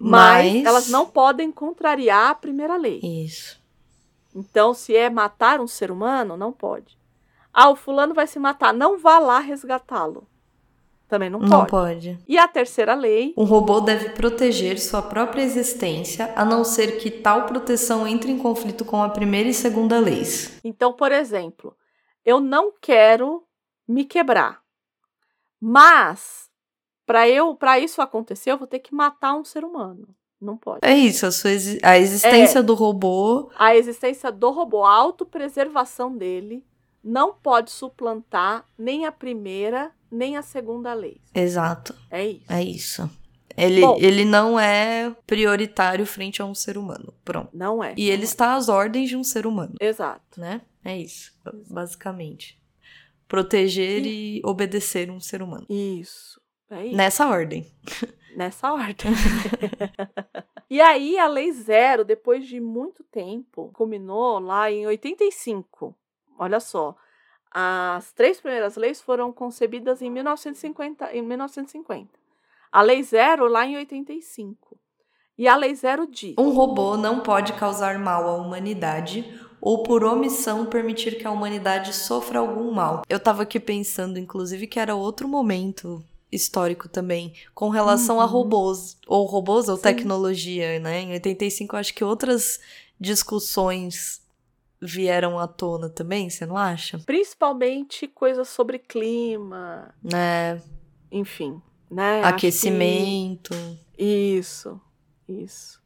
Mas, Mas elas não podem contrariar a primeira lei. Isso. Então, se é matar um ser humano, não pode. Ah, o fulano vai se matar. Não vá lá resgatá-lo. Também não, Não pode. pode. E a terceira lei, Um robô deve proteger sua própria existência, a não ser que tal proteção entre em conflito com a primeira e segunda leis. então, por exemplo, eu não quero me quebrar. Mas para eu, para isso acontecer, eu vou ter que matar um ser humano. Não pode. É isso, a, sua a existência do robô. A existência do robô, a autopreservação dele não pode suplantar nem a primeira nem a segunda lei. Exato, É isso. é isso. Ele, Bom. ele não é prioritário frente a um ser humano. Pronto. Não é. E ele está às ordens de um ser humano, Exato. né? É isso, basicamente. Proteger e obedecer um ser humano. Isso. É. Nessa ordem. Nessa ordem. e aí, a Lei Zero, depois de muito tempo, culminou lá em 85. Olha só. As três primeiras leis foram concebidas em 1950. Em 1950. A Lei Zero lá em 85. E a Lei Zero diz. Um robô não pode causar mal à humanidade ou por omissão permitir que a humanidade sofra algum mal. Eu tava aqui pensando, inclusive, que era outro momento histórico também, com relação a Uhum. robôs, ou robôs ou Sim. tecnologia, né? Em 85, eu acho que outras discussões vieram à tona também, você não acha? Principalmente coisas sobre clima, Né? enfim. Né? Acho que- Aquecimento. Isso, isso.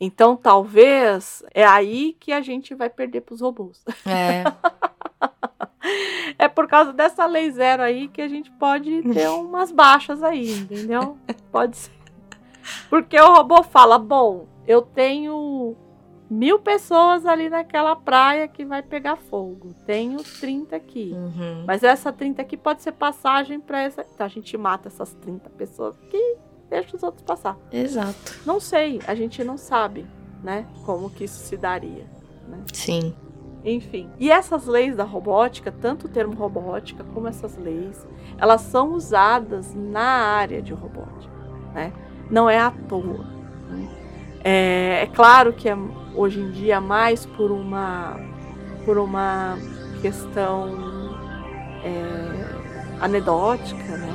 Então, talvez é aí que a gente vai perder para os robôs. É, É por causa dessa lei zero aí que a gente pode ter umas baixas aí, entendeu? Pode ser. Porque o robô fala: bom, eu tenho mil pessoas ali naquela praia que vai pegar fogo. Tenho 30 aqui. uhum. Mas essa 30 aqui pode ser passagem para essa. Então a gente mata essas 30 pessoas aqui e deixa os outros passar. exato. Não sei, a gente não sabe, né? Como que isso se daria. Sim. Enfim. E essas leis da robótica, tanto o termo robótica como essas leis, elas são usadas na área de robótica, né? Não é à toa. né? É, é claro que é, hoje em dia mais por uma por uma questão é, anedótica, né?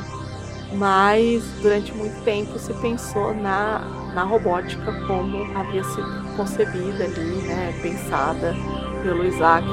Mas durante muito tempo se pensou na, na robótica como havia sido concebida ali, né? Pensada pelo Isaac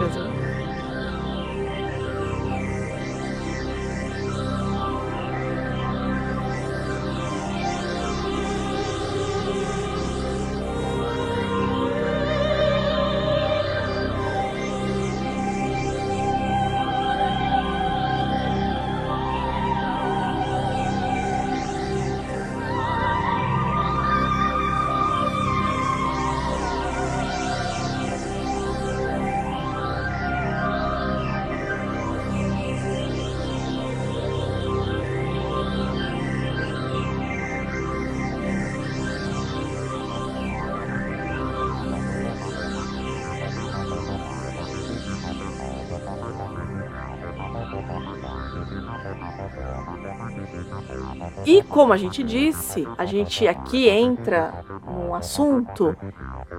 como a gente disse, a gente aqui entra num assunto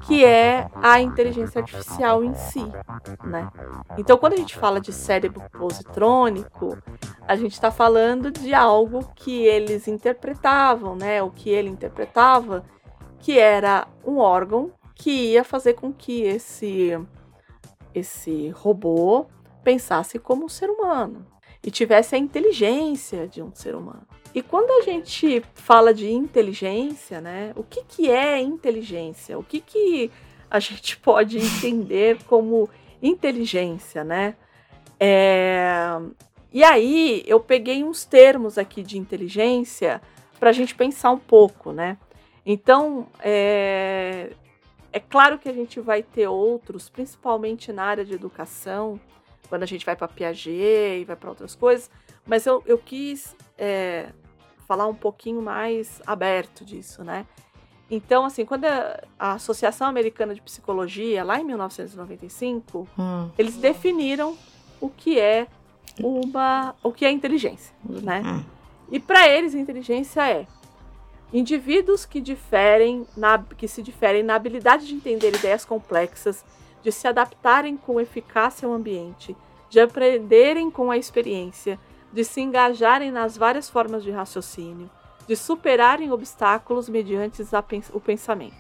que é a inteligência artificial em si, né? Então, quando a gente fala de cérebro positrônico, a gente está falando de algo que eles interpretavam, né? O que ele interpretava, que era um órgão que ia fazer com que esse esse robô pensasse como um ser humano. e tivesse a inteligência de um ser humano. E quando a gente fala de inteligência, né, o que, que é inteligência? O que, que a gente pode entender como inteligência, né? É... E aí eu peguei uns termos aqui de inteligência para a gente pensar um pouco, né? Então, é... é claro que a gente vai ter outros, principalmente na área de educação, quando a gente vai para Piaget e vai para outras coisas, mas eu, eu quis é, falar um pouquinho mais aberto disso, né? Então, assim, quando a, a, Associação Americana de Psicologia, lá em 1995, hum. eles definiram o que é uma, o que é inteligência, né? Hum. E para eles, inteligência é indivíduos que diferem na, que se diferem na habilidade de entender ideias complexas, de se adaptarem com eficácia ao ambiente, de aprenderem com a experiência, de se engajarem nas várias formas de raciocínio, de superarem obstáculos mediante o pensamento.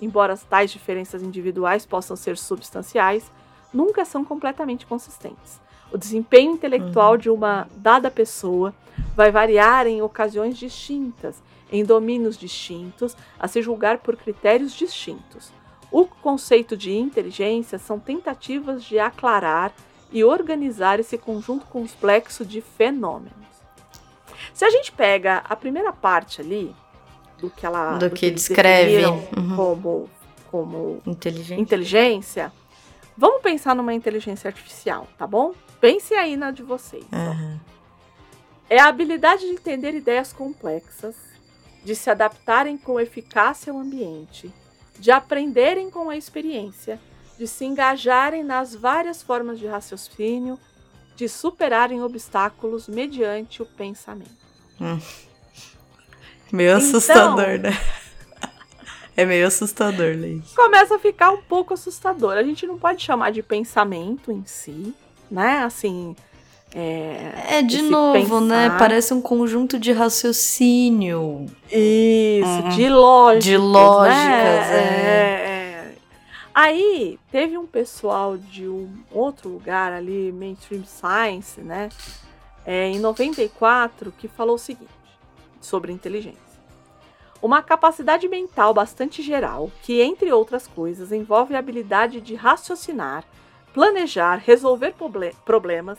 Embora tais diferenças individuais possam ser substanciais, nunca são completamente consistentes. O desempenho intelectual uhum. de uma dada pessoa vai variar em ocasiões distintas, em domínios distintos, a se julgar por critérios distintos. O conceito de inteligência são tentativas de aclarar e organizar esse conjunto complexo de fenômenos. Se a gente pega a primeira parte ali, do que ela do, do que, que descreve uhum. como, como inteligência. inteligência, vamos pensar numa inteligência artificial, tá bom? Pense aí na de vocês. Uhum. É a habilidade de entender ideias complexas, de se adaptarem com eficácia ao ambiente, de aprenderem com a experiência, de se engajarem nas várias formas de raciocínio, de superarem obstáculos mediante o pensamento. Hum. Meio então, assustador, né? É meio assustador, Leite. Começa a ficar um pouco assustador. A gente não pode chamar de pensamento em si, né? Assim. É, é de novo, né? pensar. né? Parece um conjunto de raciocínio. Isso, uhum. de lógicas. De lógicas, né? é. é. Aí teve um pessoal de um outro lugar ali, Mainstream Science, né? É, em 94, que falou o seguinte sobre inteligência. Uma capacidade mental bastante geral, que, entre outras coisas, envolve a habilidade de raciocinar, planejar, resolver problemas,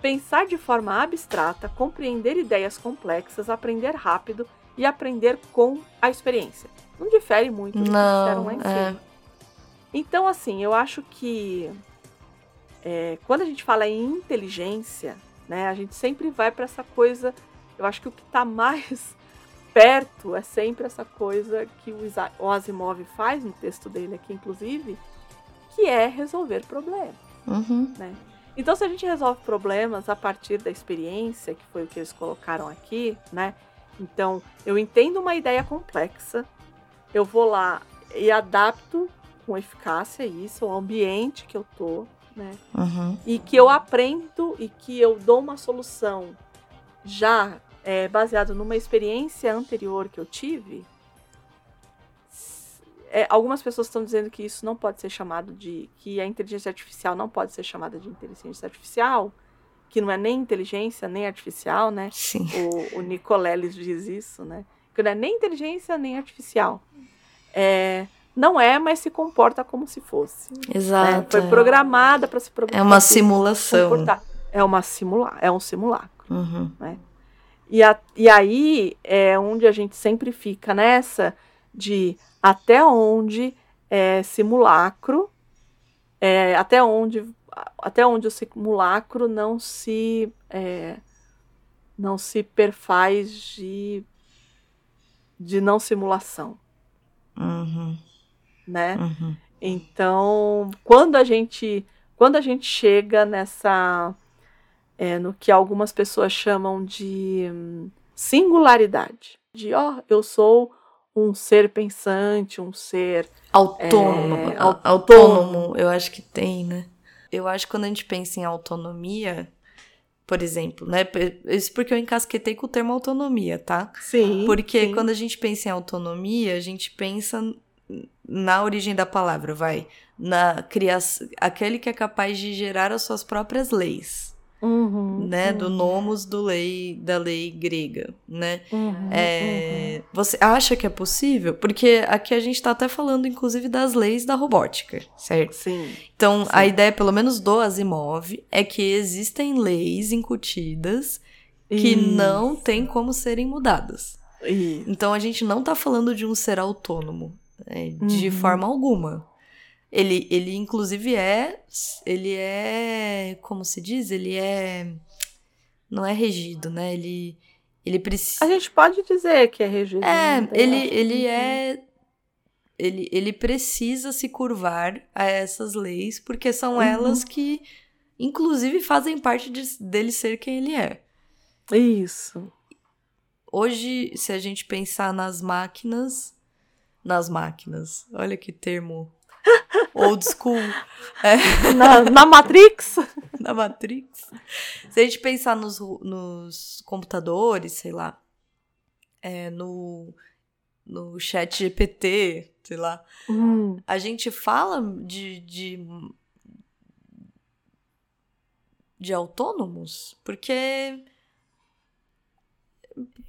pensar de forma abstrata, compreender ideias complexas, aprender rápido e aprender com a experiência. Não difere muito do que disseram lá em é. cima. Então, assim, eu acho que é, quando a gente fala em inteligência, né, a gente sempre vai para essa coisa. Eu acho que o que está mais perto é sempre essa coisa que o Asimov faz no texto dele aqui, inclusive, que é resolver problemas. Uhum. Né? Então, se a gente resolve problemas a partir da experiência, que foi o que eles colocaram aqui, né? Então, eu entendo uma ideia complexa, eu vou lá e adapto com eficácia isso, o ambiente que eu tô, né? Uhum. E que eu aprendo e que eu dou uma solução já é, baseado numa experiência anterior que eu tive. É, algumas pessoas estão dizendo que isso não pode ser chamado de. que a inteligência artificial não pode ser chamada de inteligência artificial, que não é nem inteligência nem artificial, né? Sim. O, o Nicoleles diz isso, né? Que não é nem inteligência nem artificial. É, não é, mas se comporta como se fosse. Né? Exato. Né? Foi programada para se É uma simulação. Comportar. É uma simula é um simulacro. Uhum. Né? E, a, e aí é onde a gente sempre fica nessa de até onde é simulacro, é, até onde até onde o simulacro não se é, não se perfaz de de não simulação. Uhum né? Uhum. Então, quando a gente quando a gente chega nessa é, no que algumas pessoas chamam de hum, singularidade, de ó, oh, eu sou um ser pensante, um ser autônomo, é, autônomo, autônomo, eu acho que tem, né? Eu acho que quando a gente pensa em autonomia, por exemplo, né? Isso porque eu encasquetei com o termo autonomia, tá? Sim. Porque sim. quando a gente pensa em autonomia, a gente pensa na origem da palavra, vai, na criação, aquele que é capaz de gerar as suas próprias leis. Uhum, né? Do uhum, nomos do lei, da lei grega, né? uhum, É, Você acha que é possível? Porque aqui a gente tá até falando, inclusive, das leis da robótica, uhum. certo? Sim. Então, Sim. a ideia, pelo menos do Asimov, é que existem leis incutidas que Isso, não tem como serem mudadas. isso. Então, a gente não tá falando de um ser autônomo, de Uhum. forma alguma. Ele, ele, inclusive, é. Ele é. Como se diz? Ele é. Não é regido, né? Ele. Ele precisa. A gente pode dizer que é regido. É, ele, ele é. Ele, ele precisa se curvar a essas leis, porque são Uhum. elas que, inclusive, fazem parte de- dele ser quem ele é. Isso. Hoje, se a gente pensar nas máquinas. Nas máquinas. Olha que termo old school. É, Na, na Matrix? na Matrix. Se a gente pensar nos, nos computadores, sei lá. É, no, no chat GPT, sei lá. Hum, A gente fala de, de, de autônomos, porque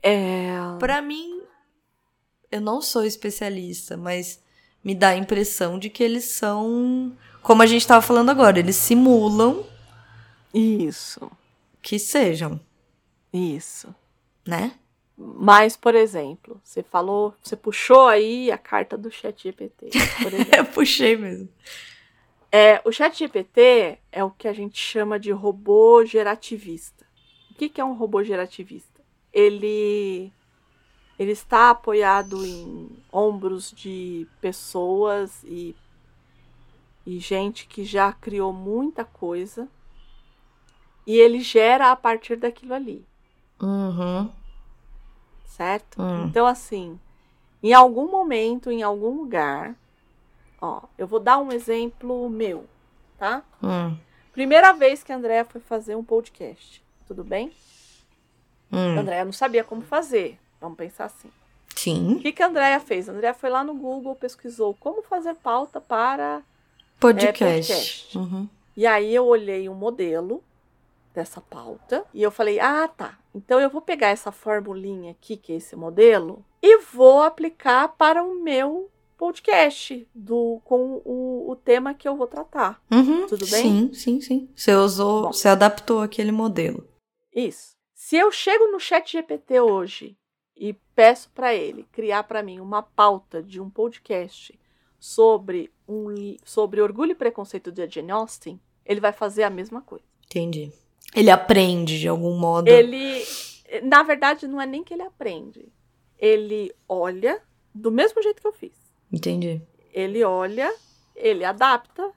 é. pra mim eu não sou especialista, mas me dá a impressão de que eles são, como a gente tava falando agora, eles simulam Isso. que sejam, Isso. né? Mas, por exemplo, você falou, você puxou aí a carta do chat GPT, por exemplo. Eu puxei mesmo. É, o chat GPT é o que a gente chama de robô gerativista. O que, que é um robô gerativista? Ele, ele está apoiado em ombros de pessoas e, e gente que já criou muita coisa e ele gera a partir daquilo ali, Uhum. certo? Hum. Então, assim, em algum momento, em algum lugar, ó, eu vou dar um exemplo meu, tá? Hum. Primeira vez que a Andrea foi fazer um podcast, tudo bem? A Hum. Andrea não sabia como fazer. Vamos pensar assim. O Sim. que, que a Andrea fez? A Andrea foi lá no Google, pesquisou como fazer pauta para. Podcast. podcast. Uhum. E aí eu olhei um modelo dessa pauta e eu falei: ah, tá. Então eu vou pegar essa formulinha aqui, que é esse modelo, e vou aplicar para o meu podcast do, com o, o tema que eu vou tratar. Uhum. Tudo bem? Sim, sim, sim. Você usou, Bom. você adaptou aquele modelo. Isso. Se eu chego no chat GPT hoje e peço para ele criar para mim uma pauta de um podcast sobre um sobre orgulho e preconceito de Jane Austen, ele vai fazer a mesma coisa. Entendi. Ele aprende de algum modo. Ele, na verdade, não é nem que ele aprende. Ele olha do mesmo jeito que eu fiz. Entendi. Ele olha, ele adapta,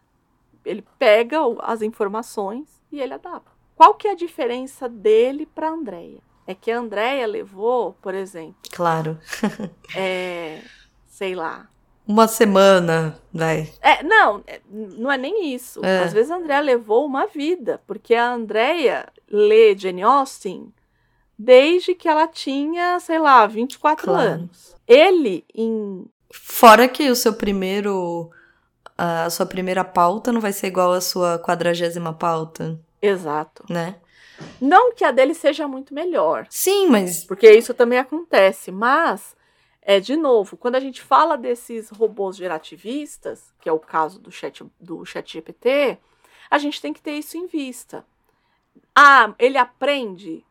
ele pega as informações e ele adapta. Qual que é a diferença dele para a Andrea? É que a Andrea levou, por exemplo, Claro. é, sei lá. Uma semana, vai. É, não, é, não é nem isso. É. Às vezes a Andrea levou uma vida, porque a Andrea lê Jane Austen desde que ela tinha, sei lá, 24 Claro. anos. Ele, em Fora que o seu primeiro. A sua primeira pauta não vai ser igual à sua quadragésima pauta, Exato. né? Não que a dele seja muito melhor, Sim, mas. porque isso também acontece, mas é de novo, quando a gente fala desses robôs gerativistas, que é o caso do chat do chat GPT, a gente tem que ter isso em vista. Ah, ele aprende,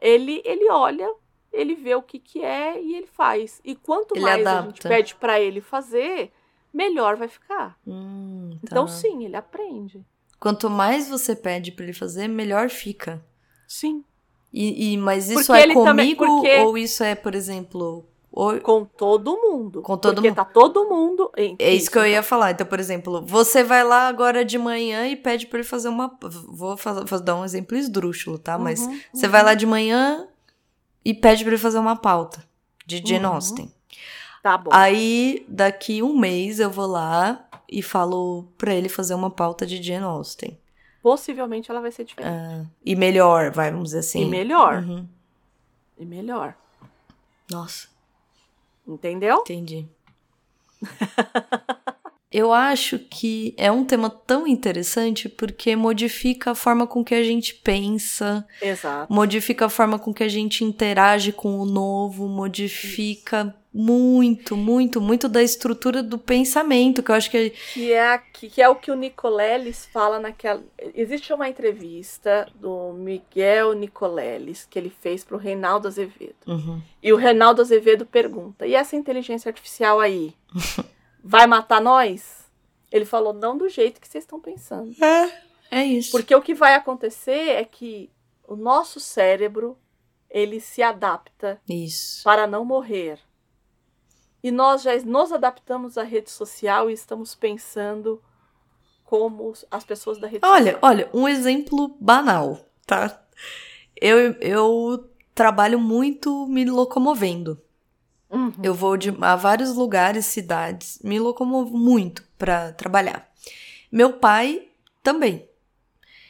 ele ele olha, ele vê o que que é e ele faz. E quanto Ele mais a gente adapta. pede para ele fazer, melhor vai ficar. Hum, tá. Então sim, ele aprende. Quanto mais você pede pra ele fazer, melhor fica. Sim. E, e- mas isso Porque é ele também- comigo porque- ou isso é, por exemplo. ou- Com todo mundo. Com todo porque mundo. tá todo mundo. em- É isso que eu ia falar. Então, por exemplo, você vai lá agora de manhã e pede pra ele fazer uma. Vou fazer, vou dar um exemplo esdrúxulo, tá? Mas Uhum, você uhum. vai lá de manhã e pede pra ele fazer uma pauta de Jane Uhum. Austen. Tá bom. Aí, daqui um mês, eu vou lá e falo pra ele fazer uma pauta de Jane Austen. Possivelmente ela vai ser diferente. Ah, e melhor, vai, vamos dizer assim. E melhor. Uhum. E melhor. Nossa, Entendeu? entendi. eu acho que é um tema tão interessante porque modifica a forma com que a gente pensa, Exato. modifica a forma com que a gente interage com o novo, modifica muito, muito, muito da estrutura do pensamento, que eu acho que Que é, aqui, que é o que o Nicoleles fala naquela. Existe uma entrevista do Miguel Nicoleles que ele fez para o Reinaldo Azevedo. Uhum. E o Reinaldo Azevedo pergunta: e essa inteligência artificial aí? Vai matar nós? Ele falou: não do jeito que vocês estão pensando. É isso. Porque o que vai acontecer é que o nosso cérebro ele se adapta Isso. para não morrer. E nós já nos adaptamos à rede social e estamos pensando como as pessoas da rede Olha, social. olha, um exemplo banal, tá? Eu, eu trabalho muito me locomovendo. Uhum. Eu vou de, a vários lugares, cidades, me locomovo muito para trabalhar. Meu pai também.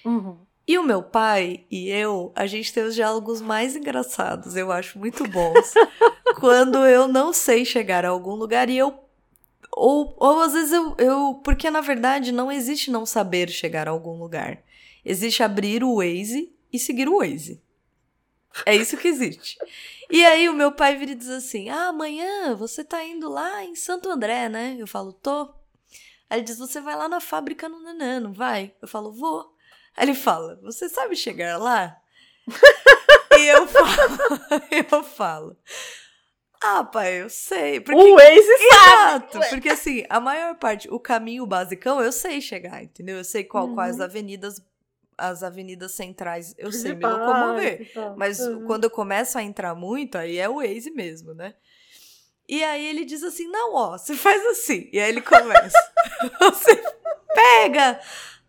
Uhum. E o meu pai e eu, a gente tem os diálogos mais engraçados, eu acho muito bons. quando eu não sei chegar a algum lugar e eu. Ou, ou às vezes eu, eu. Porque na verdade não existe não saber chegar a algum lugar. Existe abrir o Waze e seguir o Waze. É isso que existe. E aí o meu pai vira e diz assim: Ah, amanhã você tá indo lá em Santo André, né? Eu falo, tô. Aí ele diz: Você vai lá na fábrica no Nanã, não vai? Eu falo, vou. Aí ele fala: Você sabe chegar lá? e eu falo, eu falo. Ah, pai, eu sei. Porque, O Waze sabe. Exato, porque assim, a maior parte, o caminho basicão, eu sei chegar, entendeu? Eu sei qual, Uhum. quais avenidas, as avenidas centrais, eu sei me locomover. tal. Mas Uhum. quando eu começo a entrar muito, aí é o Waze mesmo, né? E aí ele diz assim: não, ó, você faz assim. E aí ele começa. você pega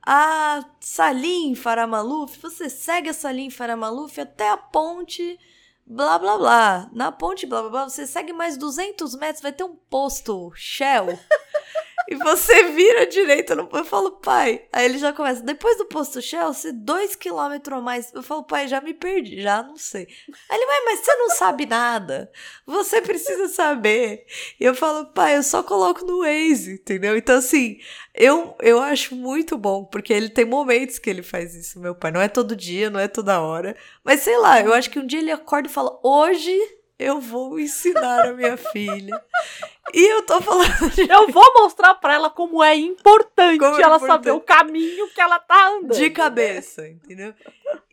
a Salim Faramaluf, você segue a Salim Faramaluf até a ponte. Blá blá blá. Na ponte blá blá blá, você segue mais 200 metros, vai ter um posto Shell. E você vira à direita, no- eu falo, pai. Aí ele já começa. Depois do posto Shell, se dois quilômetros a mais. Eu falo, pai, já me perdi, já não sei. Aí ele, mas você não sabe nada. Você precisa saber. E eu falo, pai, eu só coloco no Waze, entendeu? Então, assim, eu, eu acho muito bom, porque ele tem momentos que ele faz isso, meu pai. Não é todo dia, não é toda hora. Mas sei lá, eu acho que um dia ele acorda e fala, hoje eu vou ensinar a minha filha. E eu tô falando de Eu vou mostrar pra ela como é importante Como é ela importante. saber o caminho que ela tá andando. de cabeça, entendeu?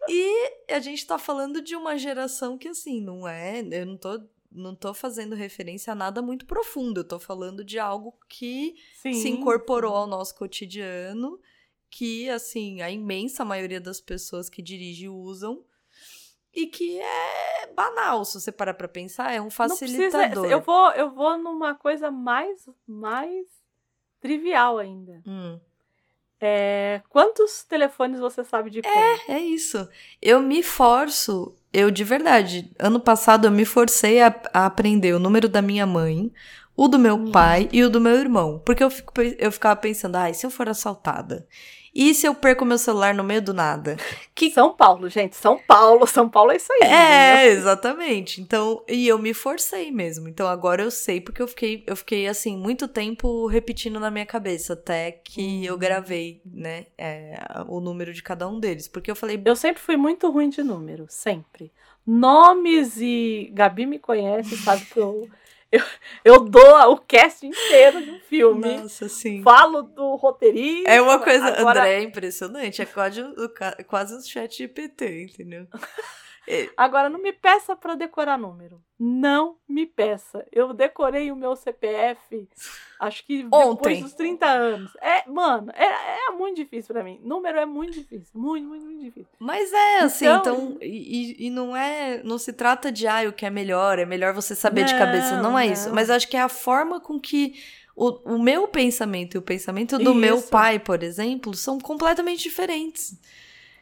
E a gente tá falando de uma geração que, assim, não é. Eu não tô, não tô fazendo referência a nada muito profundo. Eu tô falando de algo que Sim. se incorporou ao nosso cotidiano, que, assim, a imensa maioria das pessoas que dirigem usam. E que é banal, se você parar pra pensar, é um Não precisa- facilitador. eu vou, eu vou numa coisa mais, mais trivial ainda. Hum. É, quantos telefones você sabe de cor? É isso. Eu me forço, eu de verdade, ano passado eu me forcei a, a aprender o número da minha mãe, o do meu Hum. pai e o do meu irmão. Porque eu, fico, eu ficava pensando, ai, se eu for assaltada? E se eu perco meu celular no meio do nada? Que São Paulo, gente. São Paulo. São Paulo é isso aí. É, exatamente. Então, e eu me forcei mesmo. Então agora eu sei, porque eu fiquei, eu fiquei assim, muito tempo repetindo na minha cabeça, até que eu Uhum. gravei, né, é, o número de cada um deles. Porque eu falei, Eu sempre fui muito ruim de número. Sempre. Nomes e. Gabi me conhece, sabe que eu. Eu, eu dou o cast inteiro de um filme. nossa, assim. Falo do roteirista. É uma coisa, agora, André, é impressionante. É quase, quase um chat GPT, entendeu? Agora não me peça pra decorar número. Não me peça. Eu decorei o meu CPF, acho que depois Ontem. dos 30 anos. É, mano, é, é muito difícil pra mim. Número é muito difícil. Muito, muito, muito difícil. Mas é, assim, Então- então. e, e- não é. Não se trata de, ah, o que é melhor, é melhor você saber de Não, cabeça. Não é isso. não. Mas eu acho que é a forma com que. O, o meu pensamento e o pensamento do meu Isso. pai, por exemplo, são completamente diferentes.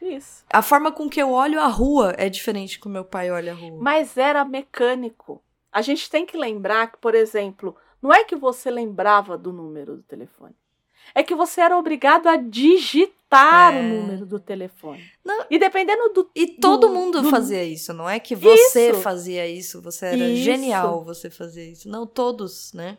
Isso. A forma com que eu olho a rua é diferente que o meu pai olha a rua. Mas era mecânico. A gente tem que lembrar que, por exemplo, não é que você lembrava do número do telefone. É que você era obrigado a digitar É. o número do telefone. Não. E dependendo do. E todo do- mundo do- fazia isso, não é que você Isso. fazia isso, você era Isso. genial você fazer isso. Não, todos, né?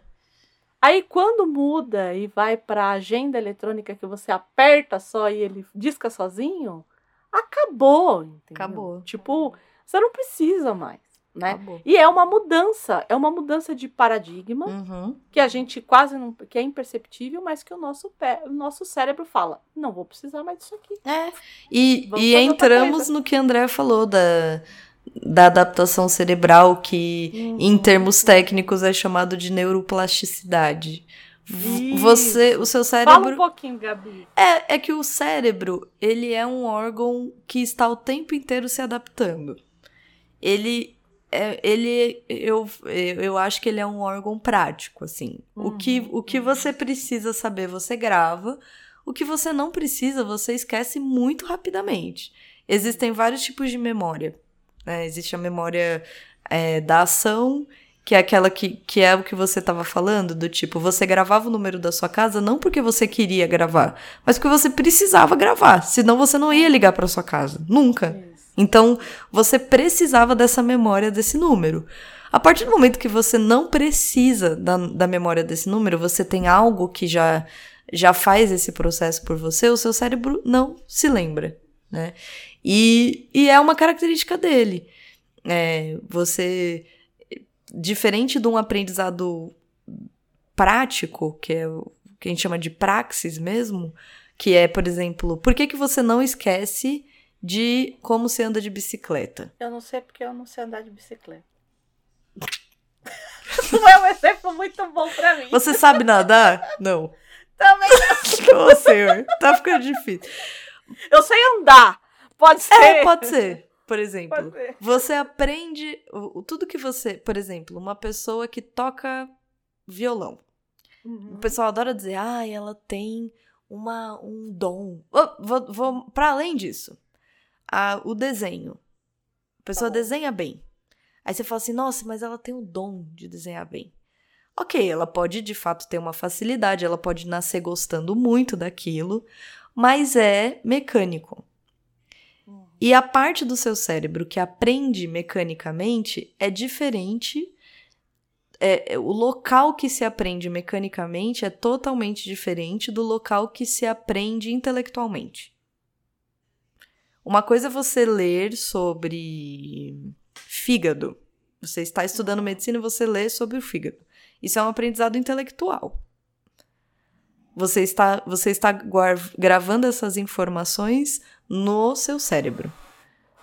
Aí quando muda e vai para a agenda eletrônica que você aperta só e ele disca sozinho, acabou, entendeu? Acabou. Tipo, você não precisa mais, né? Acabou. E é uma mudança, é uma mudança de paradigma Uhum. que a gente quase não, que é imperceptível, mas que o nosso pé, o nosso cérebro fala, não vou precisar mais disso aqui. É. E, Vamos e entramos no que André falou da, da adaptação cerebral, que Uhum. em termos técnicos é chamado de neuroplasticidade. Isso. Você, o seu Fala cérebro. um pouquinho, Gabi. É, é que o cérebro, ele é um órgão que está o tempo inteiro se adaptando. Ele, é, ele eu, eu acho que ele é um órgão prático, assim. O, que, Uhum, o que uhum. você precisa saber, você grava. O que você não precisa, você esquece muito rapidamente. Existem vários tipos de memória. né? Existe a memória é, da ação, que é aquela que, que é o que você estava falando, do tipo, você gravava o número da sua casa não porque você queria gravar, mas porque você precisava gravar, senão você não ia ligar para sua casa, nunca. Então, você precisava dessa memória desse número. A partir do momento que você não precisa da, da memória desse número, você tem algo que já, já faz esse processo por você, o seu cérebro não se lembra, né? E, e é uma característica dele. É, você, diferente de um aprendizado prático, que é o que a gente chama de praxis mesmo, que é, por exemplo, por que, que você não esquece de como se anda de bicicleta? Eu não sei porque eu não sei andar de bicicleta. não é um exemplo muito bom pra mim. Você sabe nadar? Não. Também Ô, senhor, tá ficando difícil. eu sei andar. Pode ser. É, pode ser. Por exemplo, você aprende tudo que você, por exemplo, uma pessoa que toca violão. Uhum. O pessoal adora dizer, ah, ela tem uma, um dom. Oh, vou, vou para além disso. Ah, o desenho. A pessoa bom. desenha bem. Aí você fala assim, nossa, mas ela tem o dom de desenhar bem. Ok, ela pode de fato ter uma facilidade, ela pode nascer gostando muito daquilo, mas é mecânico. E a parte do seu cérebro que aprende mecanicamente é diferente. É, é- o local que se aprende mecanicamente é totalmente diferente do local que se aprende intelectualmente. Uma coisa é você ler sobre fígado. Você está estudando medicina e você lê sobre o fígado. Isso é um aprendizado intelectual. Você está, você está gravando essas informações no seu cérebro.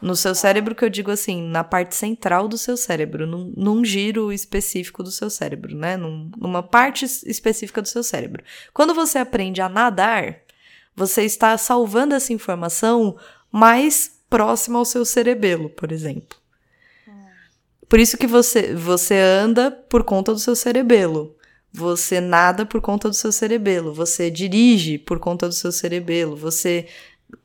No seu cérebro, que eu digo assim, na parte central do seu cérebro, num, num giro específico do seu cérebro, né? Num- numa parte es- específica do seu cérebro. Quando você aprende a nadar, você está salvando essa informação mais próxima ao seu cerebelo, por exemplo. Por isso que você, você anda por conta do seu cerebelo. Você nada por conta do seu cerebelo. Você dirige por conta do seu cerebelo. Você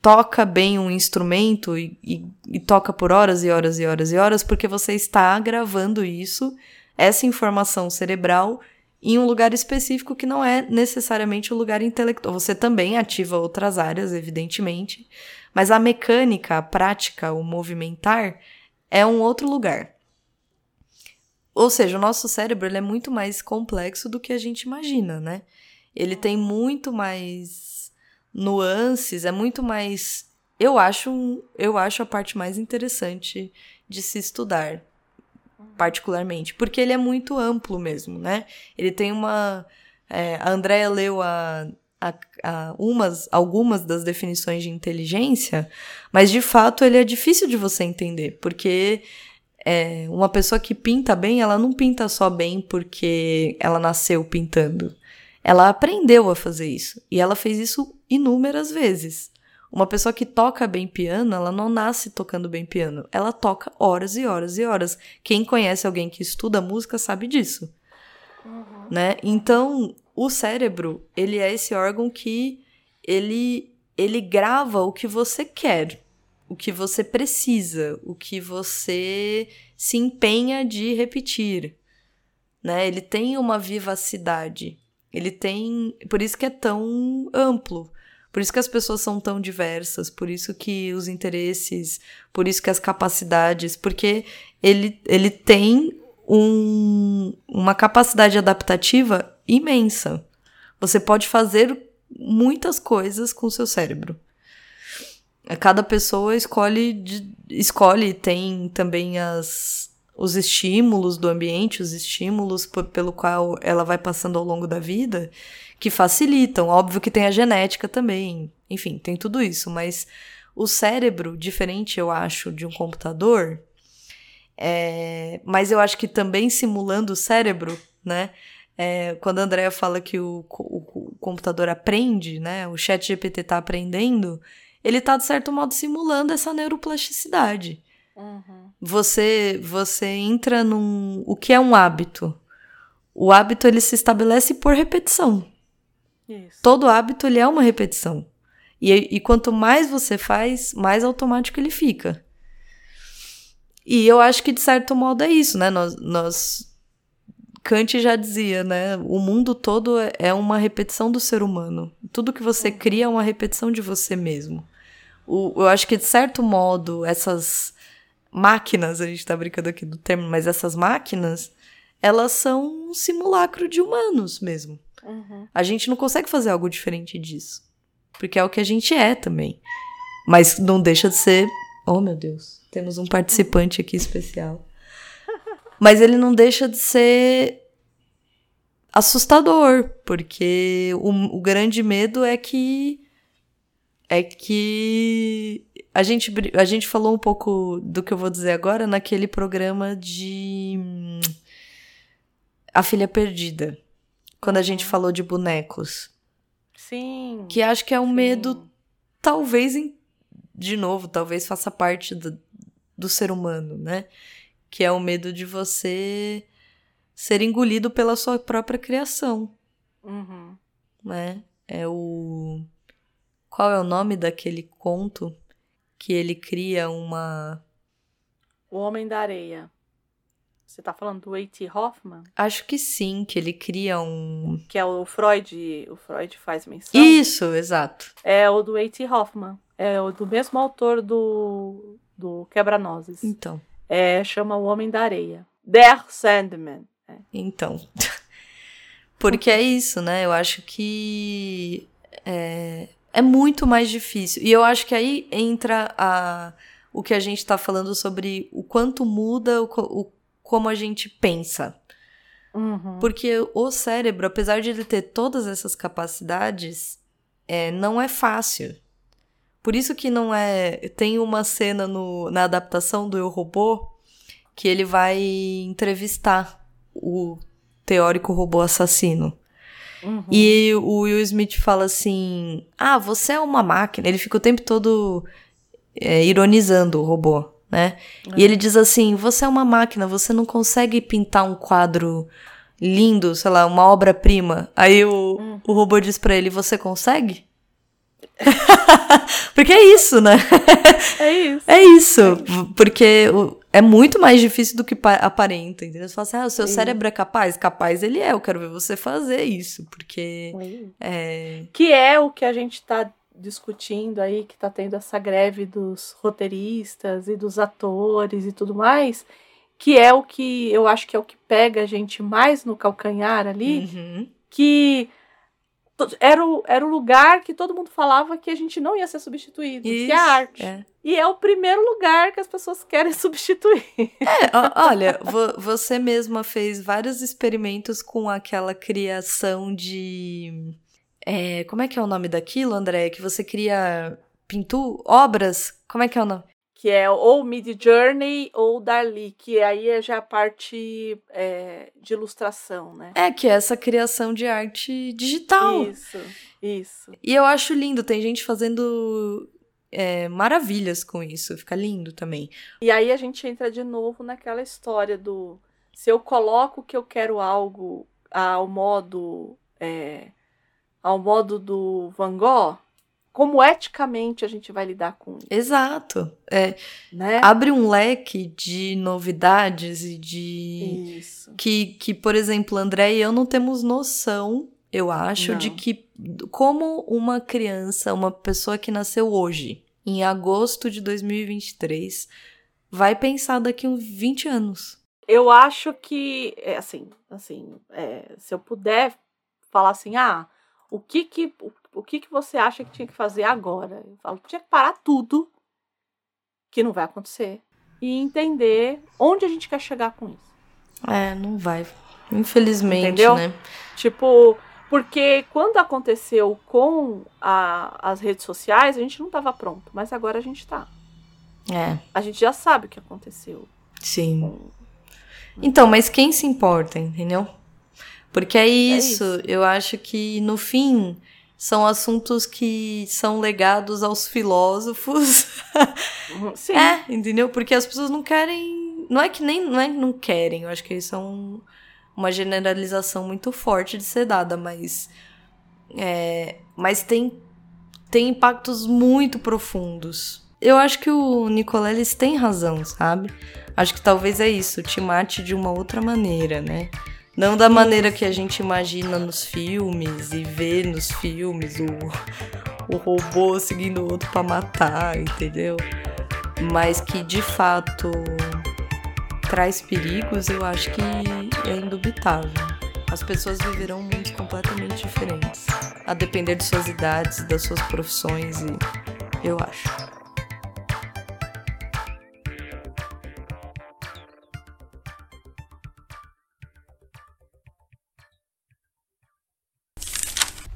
toca bem um instrumento e, e- e toca por horas e horas e horas e horas porque você está gravando isso, essa informação cerebral, em um lugar específico que não é necessariamente o lugar intelectual. Você também ativa outras áreas, evidentemente, mas a mecânica, a prática, o movimentar é um outro lugar. Ou seja, o nosso cérebro é muito mais complexo do que a gente imagina, né? Ele tem muito mais nuances, é muito mais. Eu acho, eu acho a parte mais interessante de se estudar, particularmente, porque ele é muito amplo mesmo, né? Ele tem uma. é, a Andrea leu a, a- a- umas, algumas das definições de inteligência, mas de fato ele é difícil de você entender, porque é, uma pessoa que pinta bem, ela não pinta só bem porque ela nasceu pintando. Ela aprendeu a fazer isso. E ela fez isso inúmeras vezes. Uma pessoa que toca bem piano, ela não nasce tocando bem piano. Ela toca horas e horas e horas. Quem conhece alguém que estuda música sabe disso Uhum. né? Então, o cérebro, ele é esse órgão que ele ele grava o que você quer, o que você precisa, o que você se empenha de repetir, né? Ele tem uma vivacidade. Ele tem, por isso que é tão amplo. Por isso que as pessoas são tão diversas, por isso que os interesses, por isso que as capacidades, porque ele, ele tem um- uma capacidade adaptativa imensa. Você pode fazer muitas coisas com o seu cérebro. Cada pessoa escolhe, escolhe tem também as, os estímulos do ambiente, os estímulos pelo qual ela vai passando ao longo da vida, que facilitam. Óbvio que tem a genética também, enfim, tem tudo isso, mas o cérebro, diferente, eu acho, de um computador, é, mas eu acho que também simulando o cérebro, né? É, quando a Andrea fala que o, o, o, computador aprende, né? O chat GPT está aprendendo, ele está, de certo modo, simulando essa neuroplasticidade. Uhum. Você, você entra num... O que é um hábito? O hábito, ele se estabelece por repetição. Isso. Todo hábito, ele é uma repetição. E, e quanto mais você faz, mais automático ele fica. E eu acho que, de certo modo, é isso, né? Nós, nós Kant já dizia, né? O mundo todo é uma repetição do ser humano. Tudo que você uhum. cria é uma repetição de você mesmo. O, eu acho que, de certo modo, essas máquinas, a gente tá brincando aqui do termo, mas essas máquinas, elas são um simulacro de humanos mesmo. Uhum. A gente não consegue fazer algo diferente disso. Porque é o que a gente é também. Mas não deixa de ser. Oh, meu Deus. Temos um participante aqui especial. Mas ele não deixa de ser assustador, porque o, o grande medo é que. É que. A gente, a gente falou um pouco do que eu vou dizer agora naquele programa de. A Filha Perdida. Quando a gente falou de bonecos. Sim. Que acho que é um sim. medo, talvez, de novo, talvez faça parte do, do ser humano, né? Que é o medo de você ser engolido pela sua própria criação. Uhum. Né? É o. Qual é o nome daquele conto que ele cria uma. O Homem da Areia. Você tá falando do A.T. Hoffman? Acho que sim, que ele cria um. Que é o Freud. O Freud faz menção. Isso, exato. É o do A.T. Hoffman. É o do mesmo autor do, do Quebra-Nozes. Então. É, chama O Homem da Areia. Der Sandman. É. Então. Porque é isso, né? Eu acho que é, é muito mais difícil. E eu acho que aí entra a, o que a gente está falando sobre o quanto muda o, o como a gente pensa. Uhum. Porque o cérebro, apesar de ele ter todas essas capacidades, é, não é fácil. Por isso que não é. Tem uma cena no, na adaptação do Eu Robô que ele vai entrevistar o teórico robô assassino. Uhum. E o Will Smith fala assim: Ah, você é uma máquina. Ele fica o tempo todo é, ironizando o robô né? Uhum. E ele diz assim: você é uma máquina, você não consegue pintar um quadro lindo, sei lá, uma obra-prima. Aí o, uhum. o robô diz para ele: você consegue? porque é isso, né? É isso. É isso. Porque é muito mais difícil do que aparenta, entendeu? Você fala assim, ah, o seu cérebro é capaz? Capaz ele é, eu quero ver você fazer isso, porque... É... Que é o que a gente tá discutindo aí que tá tendo essa greve dos roteiristas e dos atores e tudo mais, que é o que eu acho que é o que pega a gente mais no calcanhar ali, uhum. que era o, era o lugar que todo mundo falava que a gente não ia ser substituído, Isso, que é a arte. É. E é o primeiro lugar que as pessoas querem substituir. É, olha, você mesma fez vários experimentos com aquela criação de é, como é que é o nome daquilo, André? Que você cria pintu obras? Como é que é o nome? Que é ou Mid Journey ou Dali, que aí é já a parte é, de ilustração, né? É, que é essa criação de arte digital. Isso, isso. E eu acho lindo, tem gente fazendo é, maravilhas com isso, fica lindo também. E aí a gente entra de novo naquela história do se eu coloco que eu quero algo ao modo é, ao modo do Van Gogh, como eticamente a gente vai lidar com isso. Exato. É, né? Abre um leque de novidades e de. Isso. Que, que, por exemplo, André e eu não temos noção, eu acho, não. de que como uma criança, uma pessoa que nasceu hoje, em agosto de 2023, vai pensar daqui uns 20 anos. Eu acho que, é, assim, assim é, se eu puder falar assim, ah, o que que, o, o que que você acha que tinha que fazer agora? Eu falo, tinha que parar tudo, que não vai acontecer, e entender onde a gente quer chegar com isso. É, não vai. Infelizmente, Entendeu? né? Tipo, porque quando aconteceu com a, as redes sociais, a gente não estava pronto, mas agora a gente tá. É, A gente já sabe o que aconteceu. sim. Então, mas quem se importa, entendeu? Porque é isso, isso. eu acho que no fim são assuntos que são legados aos filósofos. Uhum, Sim. é, entendeu? Porque as pessoas não querem. Não é que nem não é que não querem, eu acho que isso é um- uma generalização muito forte de ser dada, mas. é, mas tem, tem impactos muito profundos. Eu acho que o Nicoleles tem razão, sabe? Acho que talvez é isso, te mate de uma outra maneira, né? Não da maneira que a gente imagina nos filmes e vê nos filmes o, o robô seguindo o outro pra matar, entendeu? Mas que de fato traz perigos, eu acho que é indubitável. As pessoas viverão mundos completamente diferentes, a depender de suas idades, das suas profissões e eu acho.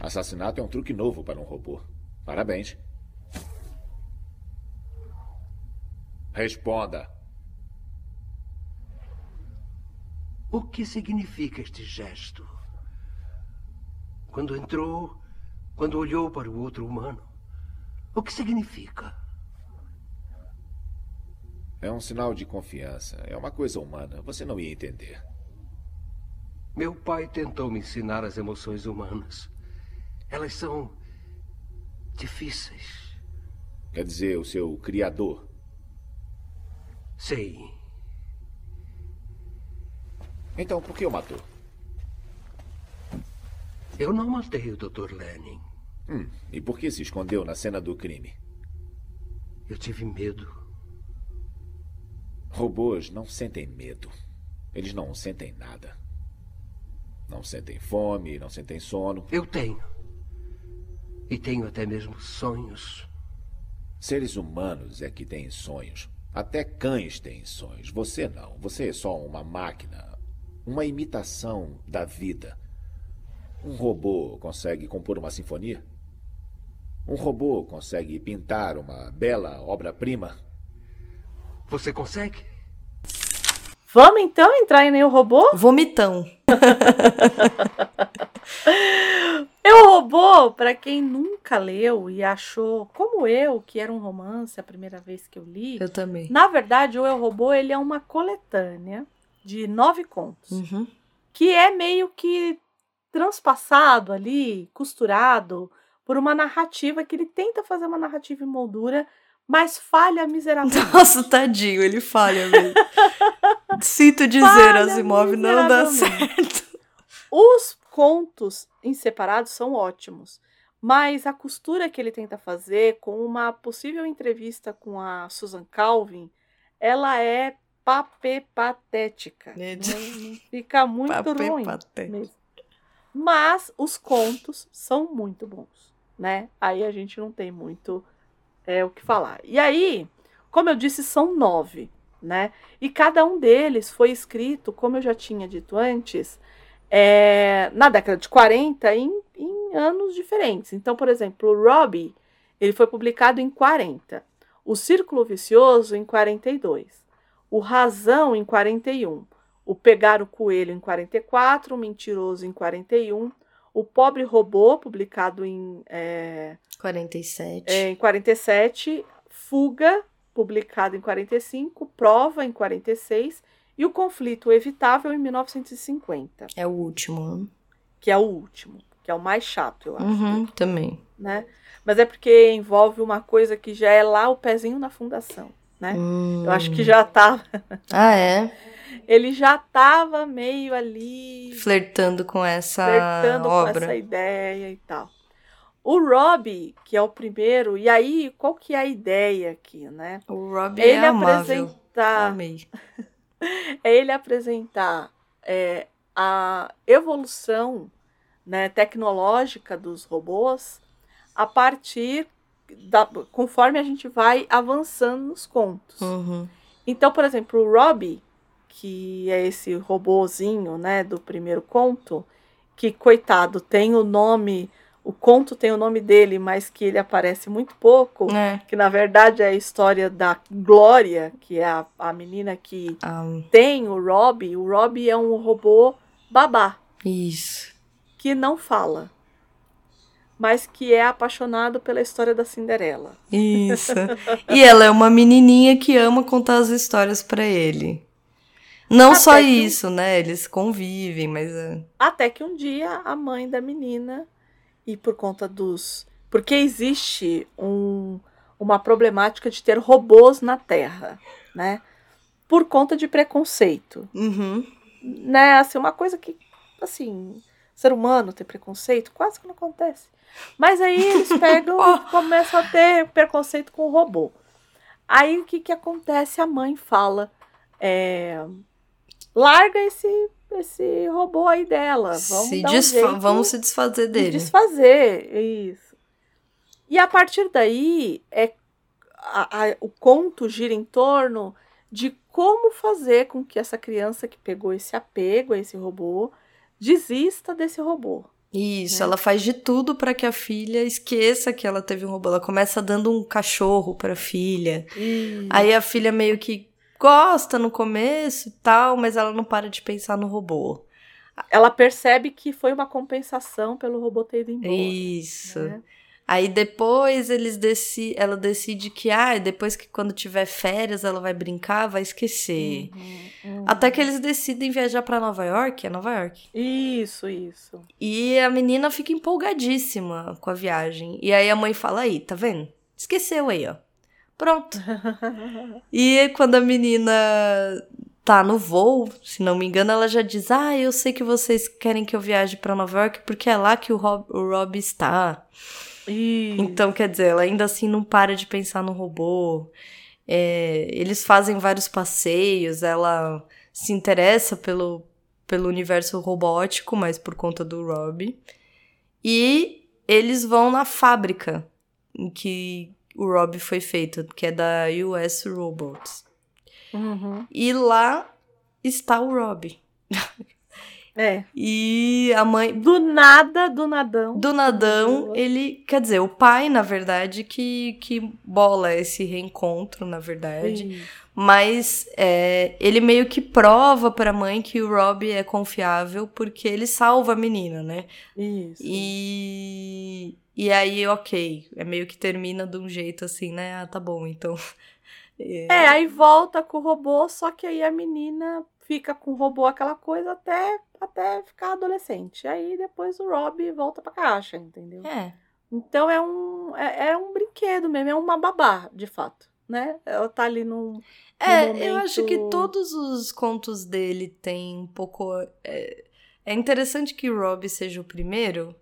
Assassinato é um truque novo para um robô. Parabéns. Responda. O que significa este gesto? Quando entrou, quando olhou para o outro humano, o que significa? É um sinal de confiança. É uma coisa humana. Você não ia entender. Meu pai tentou me ensinar as emoções humanas. Elas são difíceis. Quer dizer, o seu criador. Sei. Então, por que o matou? Eu não matei o Dr. Lenin. Hum, e por que se escondeu na cena do crime? Eu tive medo. Robôs não sentem medo. Eles não sentem nada. Não sentem fome, não sentem sono. Eu tenho. E tenho até mesmo sonhos. Seres humanos é que têm sonhos. Até cães têm sonhos. Você não. Você é só uma máquina. Uma imitação da vida. Um robô consegue compor uma sinfonia? Um robô consegue pintar uma bela obra-prima? Você consegue? Vamos então entrar em Eu Robô? Vomitão. Eu Robô, pra quem nunca leu e achou, como eu, que era um romance a primeira vez que eu li, Eu também. na verdade o Eu Robô ele é uma coletânea de nove contos, Uhum. que é meio que transpassado ali, costurado por uma narrativa que ele tenta fazer uma narrativa em moldura, mas falha miseravelmente. Nossa, tadinho, ele falha mesmo. Sinto dizer, Falha Asimov não dá certo. Os contos em separados são ótimos, mas a costura que ele tenta fazer com uma possível entrevista com a Susan Calvin, ela é patética. É. Não, não fica muito Papel ruim. Mas os contos são muito bons, né? Aí a gente não tem muito é, o que falar. E aí, como eu disse, são nove, né? E cada um deles foi escrito, como eu já tinha dito antes, é, na década de 40 em, em anos diferentes. Então, por exemplo, o Robbie, ele foi publicado em 40. O Círculo Vicioso em 42. O Razão em 41. O Pegar o Coelho em 44. O Mentiroso em 41. O Pobre Robô, publicado em, é, 47. é, em 47. Fuga, publicado em 45. Prova em 46. E o Conflito Evitável em 1950 É o último. que é o último, que é o mais chato, eu acho, Uhum, também. né? Mas é porque envolve uma coisa que já é lá o pezinho na fundação, né? Hum. Eu acho que já tava, Ah, é? ele já tava meio ali Flertando com essa flertando com obra. essa ideia e tal. O Robbie, que é o primeiro, e aí qual que é a ideia aqui, né? O Robbie Ele é amável. apresentar Amei. é ele apresentar é, a evolução né, tecnológica dos robôs a partir da, conforme a gente vai avançando nos contos. Uhum. Então, por exemplo, o Robbie, que é esse robozinho, né, do primeiro conto, que coitado tem o nome, o conto tem o nome dele, mas que ele aparece muito pouco, É. que na verdade é a história da Glória, que é a, a menina que Ah, tem o Robbie. O Robbie é um robô babá isso. que não fala, mas que é apaixonado pela história da Cinderela. Isso. e ela é uma menininha que ama contar as histórias pra ele. Não Até só isso, né? Eles convivem, mas é. Até que um dia a mãe da menina, e por conta dos. Porque existe um, uma problemática de ter robôs na Terra, né? Por conta de preconceito. Uhum. Né? Assim, uma coisa que, assim, ser humano ter preconceito quase que não acontece. Mas aí eles pegam e começam a ter preconceito com o robô. Aí o que, que acontece? A mãe fala: é, larga esse, esse robô aí dela. Vamos, Se um desfa- Vamos se desfazer de dele. desfazer. Isso. E a partir daí, é, a- a- o conto gira em torno de como fazer com que essa criança que pegou esse apego a esse robô desista desse robô. Isso, né? ela faz de tudo pra que a filha esqueça que ela teve um robô. Ela começa dando um cachorro pra filha. Aí a filha meio que gosta no começo e tal, mas ela não para de pensar no robô. Ela percebe que foi uma compensação pelo robô ter ido embora. Isso. né? Aí depois eles deci ela decide que, ah, depois que quando tiver férias ela vai brincar, vai esquecer. Uhum, uhum. Até que eles decidem viajar pra Nova York, é Nova York. Isso, isso. E a menina fica empolgadíssima com a viagem. E aí a mãe fala aí, tá vendo? Esqueceu aí, ó. Pronto. E quando a menina tá no voo, se não me engano, ela já diz: Ah, eu sei que vocês querem que eu viaje pra Nova York porque é lá que o Rob, o Rob está. Então, quer dizer, ela ainda assim não para de pensar no robô. É, eles fazem vários passeios, ela se interessa pelo, pelo universo robótico, mas por conta do Rob. E eles vão na fábrica em que o Rob foi feito, que é da US Robots. Uhum. E lá está o Rob. É. E a mãe, Do nada, do nadão. do nadão, ele. Quer dizer, o pai, na verdade, que, que bola esse reencontro, na verdade. Isso. Mas é, ele meio que prova pra mãe que o Rob é confiável porque ele salva a menina, né? Isso. E. E aí, ok. É meio que termina de um jeito assim, né? Ah, tá bom, então. É, aí volta com o robô, só que aí a menina fica com o robô aquela coisa até, até ficar adolescente. Aí depois o Rob volta pra caixa, entendeu? É. Então é um, é, é um brinquedo mesmo, é uma babá, de fato, né? Ela tá ali num. É, momento- eu acho que todos os contos dele têm um pouco. É, é interessante que o Rob seja o primeiro,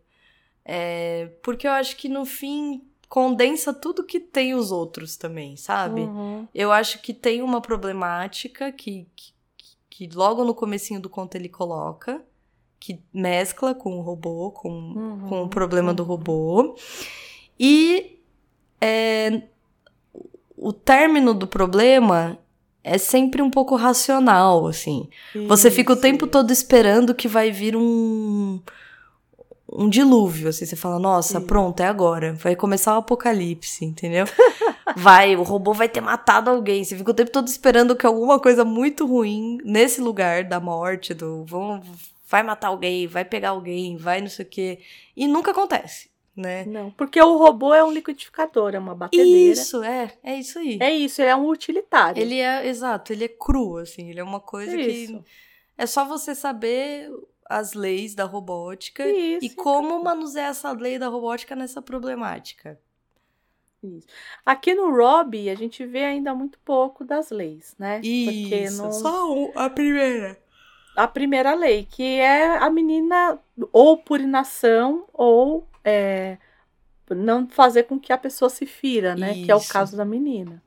é, porque eu acho que no fim condensa tudo que tem os outros também, sabe? Uhum. Eu acho que tem uma problemática que, que, que logo no comecinho do conto ele coloca, que mescla com o robô, com, Uhum. com o problema do robô. E é, o término do problema é sempre um pouco racional, assim. Você fica o Isso. tempo todo esperando que vai vir um um dilúvio, assim, você fala, nossa, Isso. pronto, é agora, vai começar o apocalipse, entendeu? vai, o robô vai ter matado alguém, você fica o tempo todo esperando que alguma coisa muito ruim nesse lugar da morte, do vão, vai matar alguém, vai pegar alguém, vai não sei o quê, e nunca acontece, né? Não, porque o robô é um liquidificador, é uma batedeira. Isso, é, é isso aí. É isso, ele é um utilitário. Ele é, exato, ele é cru, assim, ele é uma coisa Isso. que é só você saber as leis da robótica Isso. e como manusear essa lei da robótica nessa problemática. Isso. Aqui no Rob, a gente vê ainda muito pouco das leis, né? Isso, não... só a primeira. a primeira lei, que é a menina ou por inação ou é, não fazer com que a pessoa se fira, né? Que é o Isso. caso da menina.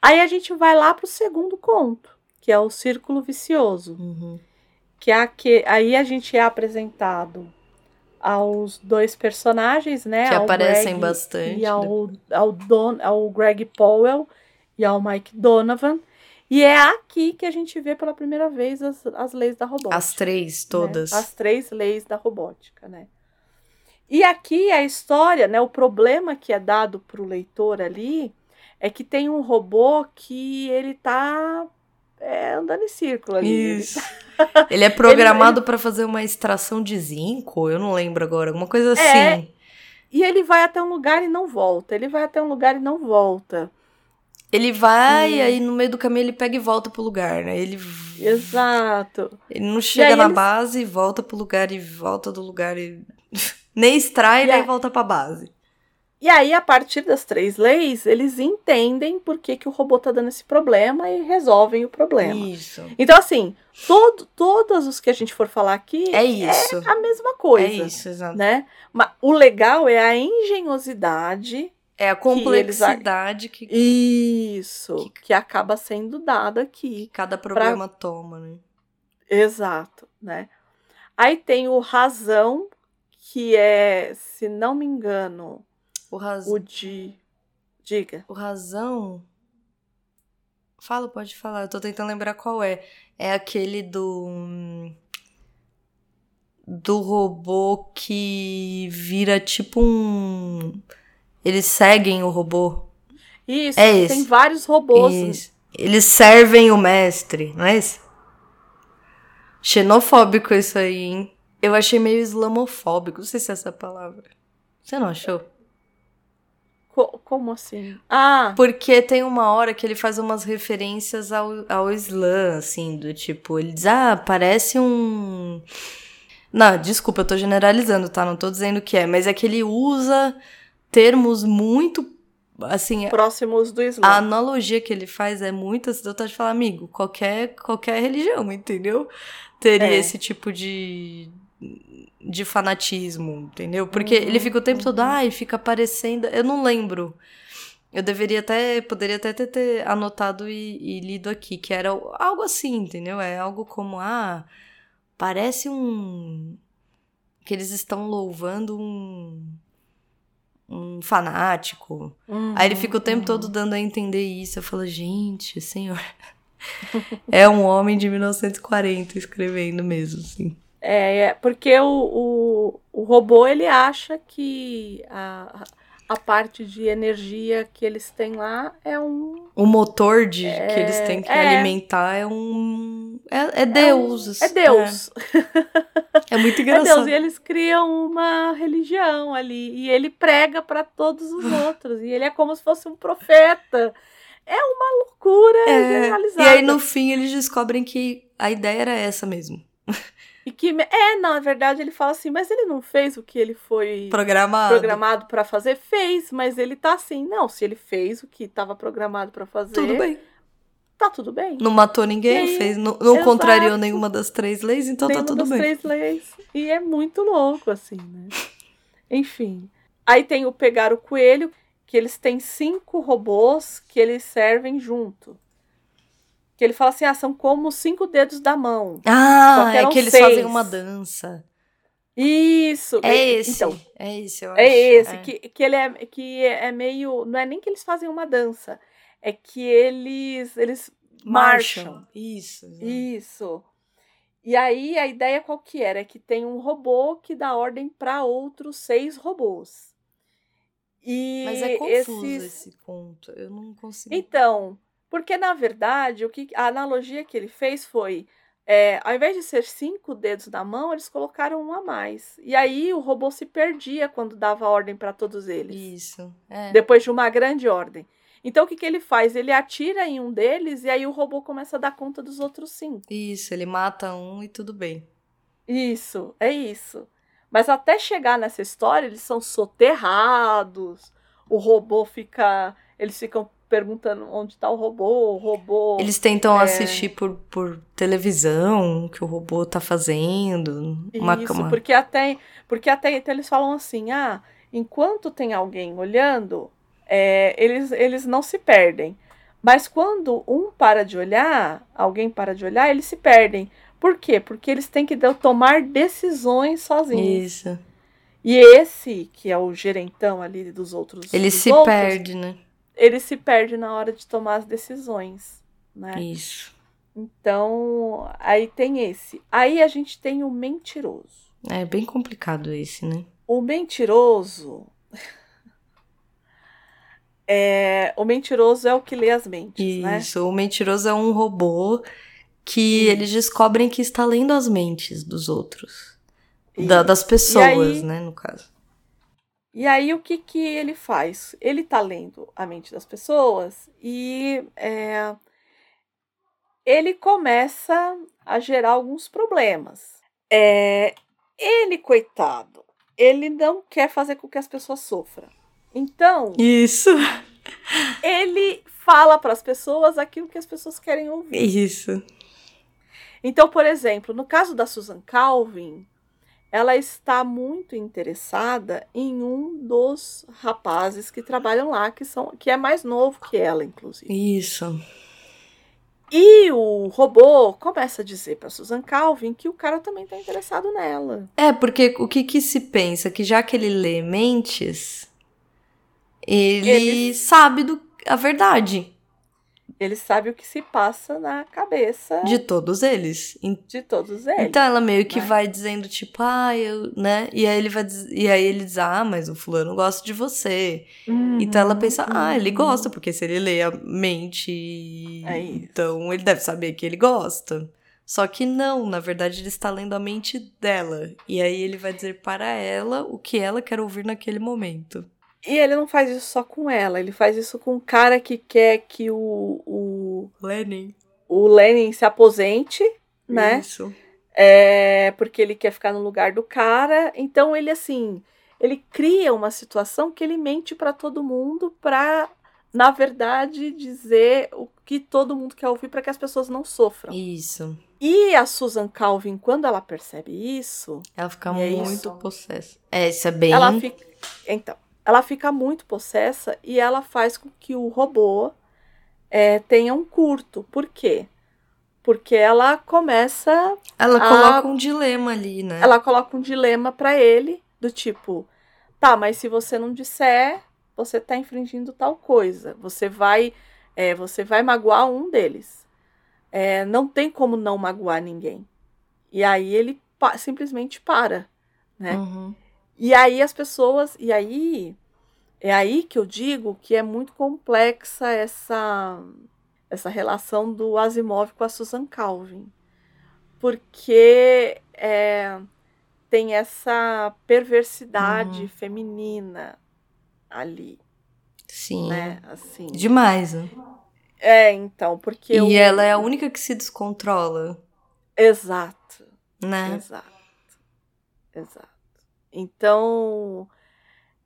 Aí a gente vai lá pro segundo conto, que é o círculo vicioso, Uhum. que é aque- aí a gente é apresentado aos dois personagens, né? Que aparecem Greg bastante. E ao, ao, Don, ao Greg Powell e ao Mike Donovan. E é aqui que a gente vê pela primeira vez as, as leis da robótica. As três, né? todas. As três leis da robótica, né? E aqui a história, né? O problema que é dado para o leitor ali é que tem um robô que ele tá é, andando em círculo ali. Ele Isso. Ele é programado pra fazer uma extração de zinco, eu não lembro agora, alguma coisa É. assim. E ele vai até um lugar e não volta. Ele vai até um lugar e não volta. Ele vai, Hum. aí no meio do caminho ele pega e volta pro lugar, né? Ele, Exato. ele não chega na eles- base e volta pro lugar e volta do lugar e. Nem extrai, E nem aí- volta pra base. E aí, a partir das três leis, eles entendem por que, que o robô tá dando esse problema e resolvem o problema. Isso. Então, assim, todo, todos os que a gente for falar aqui É isso. a mesma coisa. É isso, exato. Né? Mas o legal é a engenhosidade. É a eles- complexidade que, Isso. Que acaba sendo dada aqui. cada problema toma, né? Exato, né? Aí tem o razão, que é, se não me engano, O, raz... o de. Diga. o razão. Fala, pode falar. Eu tô tentando lembrar qual é. É aquele do. Do robô que vira tipo um. Eles seguem o robô. Isso, É tem esse. vários robôs. Isso. Eles servem o mestre, não é esse? Xenofóbico isso aí, hein? Eu achei meio islamofóbico. Não sei se é essa palavra. Você não achou? Co- como assim? Ah, Porque tem uma hora que ele faz umas referências ao, ao Islã, assim, do tipo, ele diz, ah, parece um. Não, desculpa, eu tô generalizando, tá? Não tô dizendo que é, mas é que ele usa termos muito. Assim, próximos do Islã. a analogia que ele faz é muito assim, eu de falar, amigo, qualquer, qualquer religião, entendeu? Teria É. esse tipo de, de fanatismo, entendeu? Porque Uhum, ele fica o tempo todo, uhum. ai, fica aparecendo. Eu não lembro. Eu deveria até, poderia até ter, ter anotado e, e lido aqui, que era algo assim, entendeu? É algo como, ah, parece um. que eles estão louvando um. um fanático. Uhum, Aí ele fica o tempo uhum. todo dando a entender isso. Eu falo, gente, senhor. é um homem de 1940 escrevendo mesmo, assim. É, é, porque o, o, o robô ele acha que a, a parte de energia que eles têm lá é um. O motor de que eles têm que é. alimentar é um. É, é Deus. assim. É Deus. É, é muito É engraçado. Deus. E eles criam uma religião ali. E ele prega para todos os outros. E ele é como se fosse um profeta. É uma loucura É, generalizada. E aí no fim eles descobrem que a ideia era essa mesmo. E que, é, na verdade, ele fala assim, mas ele não fez o que ele foi Programado. programado para fazer? Fez, mas ele tá assim. Não, se ele fez o que estava programado para fazer, Tudo bem. tá tudo bem. Não matou ninguém, aí, fez, não, não contrariou nenhuma das três leis, então tá uma tudo das bem. três leis. E é muito louco, assim, né? Enfim. Aí tem o pegar o coelho, que eles têm cinco robôs que eles servem junto. Que ele fala assim: ah, são como cinco dedos da mão. Ah, que é que eles seis. fazem uma dança. Isso. É esse. Então, é esse, eu acho. é esse. É. Que, que ele é, que é meio. Não é nem que eles fazem uma dança. É que eles, eles marcham. Isso. exato. Isso. E aí a ideia qual que era? É que tem um robô que dá ordem para outros seis robôs. E Mas é confuso esses... esse ponto. Eu não consigo. Então, porque na verdade o que a analogia que ele fez foi, é, ao invés de ser cinco dedos na mão, eles colocaram um a mais. E aí o robô se perdia quando dava ordem para todos eles, Isso. É. depois de uma grande ordem. Então o que, que ele faz? Ele atira em um deles e aí o robô começa a dar conta dos outros cinco. Isso, ele mata um e tudo bem. Isso, é isso. Mas até chegar nessa história, eles são soterrados. O robô fica. Eles ficam perguntando onde tá o robô, o robô. Eles tentam É. assistir por, por televisão o que o robô tá fazendo. Uma, Isso, uma- porque até, porque até então eles falam assim: ah, enquanto tem alguém olhando, é, eles, eles não se perdem. Mas quando um para de olhar, alguém para de olhar, eles se perdem. Por quê? Porque eles têm que tomar decisões sozinhos. Isso. E esse, que é o gerentão ali dos outros. Ele dos se outros, perde, né? Ele se perde na hora de tomar as decisões, né? Isso. Então, aí tem esse. Aí a gente tem o mentiroso. É bem complicado esse, né? O mentiroso. É, o mentiroso é o que lê as mentes, né? Isso. O mentiroso é um robô que Isso. eles descobrem que está lendo as mentes dos outros. Da- Isso. das pessoas, aí- né, no caso. E aí o que que ele faz? Ele tá lendo a mente das pessoas e é, ele começa a gerar alguns problemas. É, ele, coitado, ele não quer fazer com que as pessoas sofram. Então, Isso. ele fala para as pessoas aquilo que as pessoas querem ouvir. Isso. Então, por exemplo, no caso da Susan Calvin, ela está muito interessada em um dos rapazes que trabalham lá, que, são, que é mais novo que ela, inclusive. Isso. E o robô começa a dizer para Susan Calvin que o cara também está interessado nela. É, porque o que que se pensa? Que já que ele lê mentes, ele, Ele- sabe do, a verdade Ele sabe o que se passa na cabeça de todos eles. De todos eles. Então ela meio que né? vai dizendo, tipo, ah, eu, né? E aí ele vai diz- e aí ele diz, ah, mas o fulano gosta de você. Então ela pensa, ah, ele uhum. gosta, porque se ele lê a mente, É então ele deve saber que ele gosta. Só que não, na verdade ele está lendo a mente dela. E aí ele vai dizer para ela o que ela quer ouvir naquele momento. E ele não faz isso só com ela, ele faz isso com o cara que quer que o, o, Lenin. o Lenin se aposente, né? Isso. É, porque ele quer ficar no lugar do cara. Então ele assim, ele cria uma situação que ele mente pra todo mundo pra, na verdade, dizer o que todo mundo quer ouvir pra que as pessoas não sofram. Isso. E a Susan Calvin, quando ela percebe isso, Ela fica é muito isso. possessa. É, isso é bem. ela fica, então, ela fica muito possessa e ela faz com que o robô é, tenha um curto. Por quê? Porque ela começa Ela a- coloca um dilema ali, né? ela coloca um dilema pra ele, do tipo, tá, mas se você não disser, você tá infringindo tal coisa. Você vai, é, você vai magoar um deles. É, não tem como não magoar ninguém. E aí ele pa- simplesmente para, né? Uhum. E aí as pessoas, e aí é aí que eu digo que é muito complexa essa essa relação do Asimov com a Susan Calvin, porque é, tem essa perversidade Uhum. feminina ali, Sim. né? Assim. Demais, né? É, então, porque E o- ela é a única que se descontrola, exato. né? Exato. Exato. Então,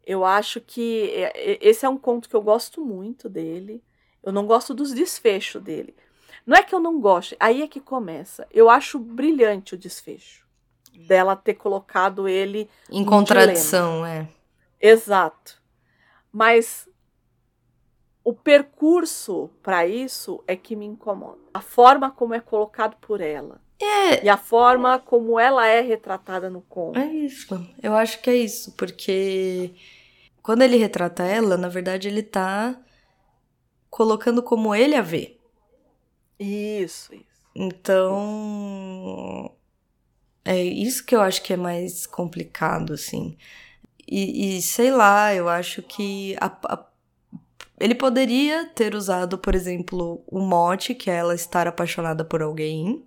eu acho que é- esse é um conto que eu gosto muito dele. Eu não gosto dos desfechos dele. Não é que eu não goste, aí é que começa. Eu acho brilhante o desfecho dela ter colocado ele Em contradição, é. exato. Mas o percurso para isso é que me incomoda. A forma como é colocado por ela. É. E a forma como ela é retratada no conto. É isso. Eu acho que é isso, porque quando ele retrata ela, na verdade ele tá colocando como ele a vê. Isso, isso. Então, é isso que eu acho que é mais complicado, assim. E, e sei lá, eu acho que a- a- ele poderia ter usado, por exemplo, o mote, que é ela estar apaixonada por alguém,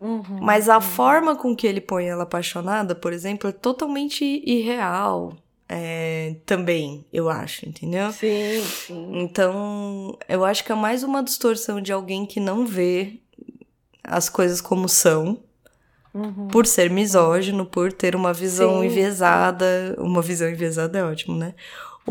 Uhum, mas a uhum. forma com que ele põe ela apaixonada, por exemplo, é totalmente irreal. é, também, eu acho, entendeu? Sim, sim. Então, eu acho que é mais uma distorção de alguém que não vê as coisas como são, Uhum. por ser misógino, por ter uma visão Sim. enviesada. Uma visão enviesada é ótimo, né?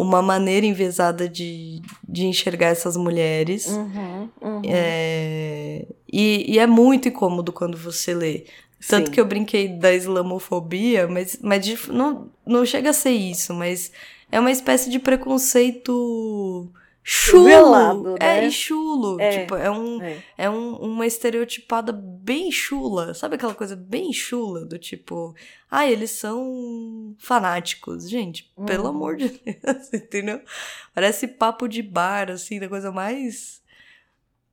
Uma maneira enviesada de, de enxergar essas mulheres. Uhum, uhum. É, e, e é muito incômodo quando você lê. Tanto Sim. que eu brinquei da islamofobia, mas, mas de- não, não chega a ser isso, mas é uma espécie de preconceito chulo. Velado, É, né? e chulo. É. Tipo, é, um, É. é um- uma estereotipada bem chula. Sabe aquela coisa bem chula? Do tipo, ah, eles são fanáticos. Gente, pelo Uhum. amor de Deus, entendeu? Parece papo de bar, assim, da coisa mais.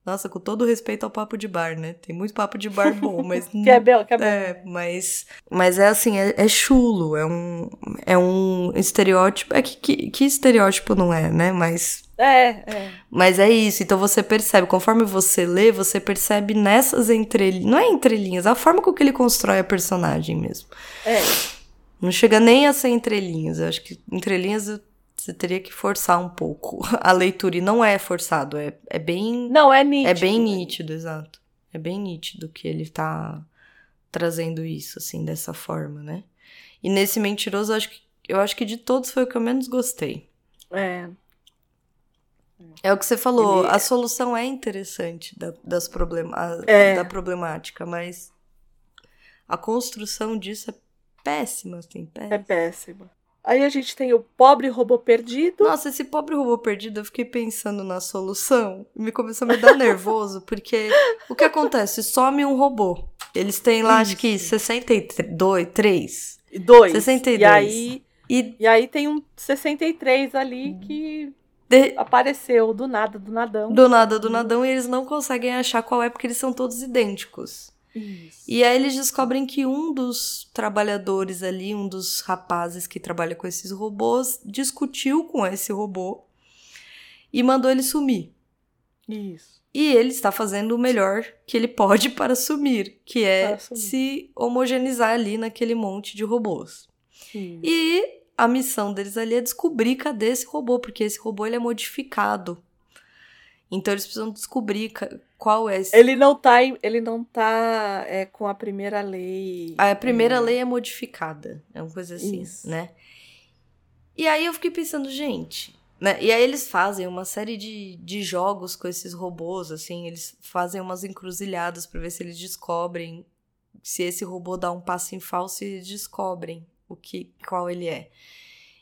Nossa, com todo respeito ao papo de bar, né? Tem muito papo de bar bom, mas. Que é belo, que é belo. É, mas, mas é assim, é, é chulo, é um, é um estereótipo. É que, que, que estereótipo não é, né? Mas, É, é. mas é isso. Então você percebe, conforme você lê, você percebe nessas entrelinhas. Não é entrelinhas, a forma com que ele constrói a personagem mesmo. É. Não chega nem a ser entrelinhas. Eu acho que entrelinhas você teria que forçar um pouco a leitura. E não é forçado, é, é bem. Não, é nítido. É bem nítido, exato. É bem nítido que ele tá trazendo isso, assim, dessa forma, né? E nesse mentiroso, eu acho que, eu acho que de todos foi o que eu menos gostei. É. É o que você falou, Ele- a solução é interessante da, das problema, a- É. da problemática, mas a construção disso é péssima, assim, É péssima. Aí a gente tem o pobre robô perdido. Nossa, esse pobre robô perdido, eu fiquei pensando na solução e me começou a me dar nervoso, porque o que acontece? Some um robô. Eles têm lá, acho que Isso. 62, 3. E dois. 62. E aí, E e aí tem um 63 ali que de- apareceu do nada, do nadão. do nada, do nadão, e eles não conseguem achar qual é, porque eles são todos idênticos. Isso. E aí eles descobrem que um dos trabalhadores ali, um dos rapazes que trabalha com esses robôs, discutiu com esse robô e mandou ele sumir. Isso. E ele está fazendo o melhor que ele pode para sumir, que é sumir. se homogeneizar ali naquele monte de robôs. Isso. E a missão deles ali é descobrir cadê esse robô, porque esse robô ele é modificado. Então eles precisam descobrir qual é esse. Ele não tá, ele não tá é, com a primeira lei. A primeira é, lei é modificada, é uma coisa assim, Isso. né? E aí eu fiquei pensando, gente, né? E aí eles fazem uma série de, de jogos com esses robôs, assim, eles fazem umas encruzilhadas pra ver se eles descobrem se esse robô dá um passo em falso e eles descobrem o que qual ele é.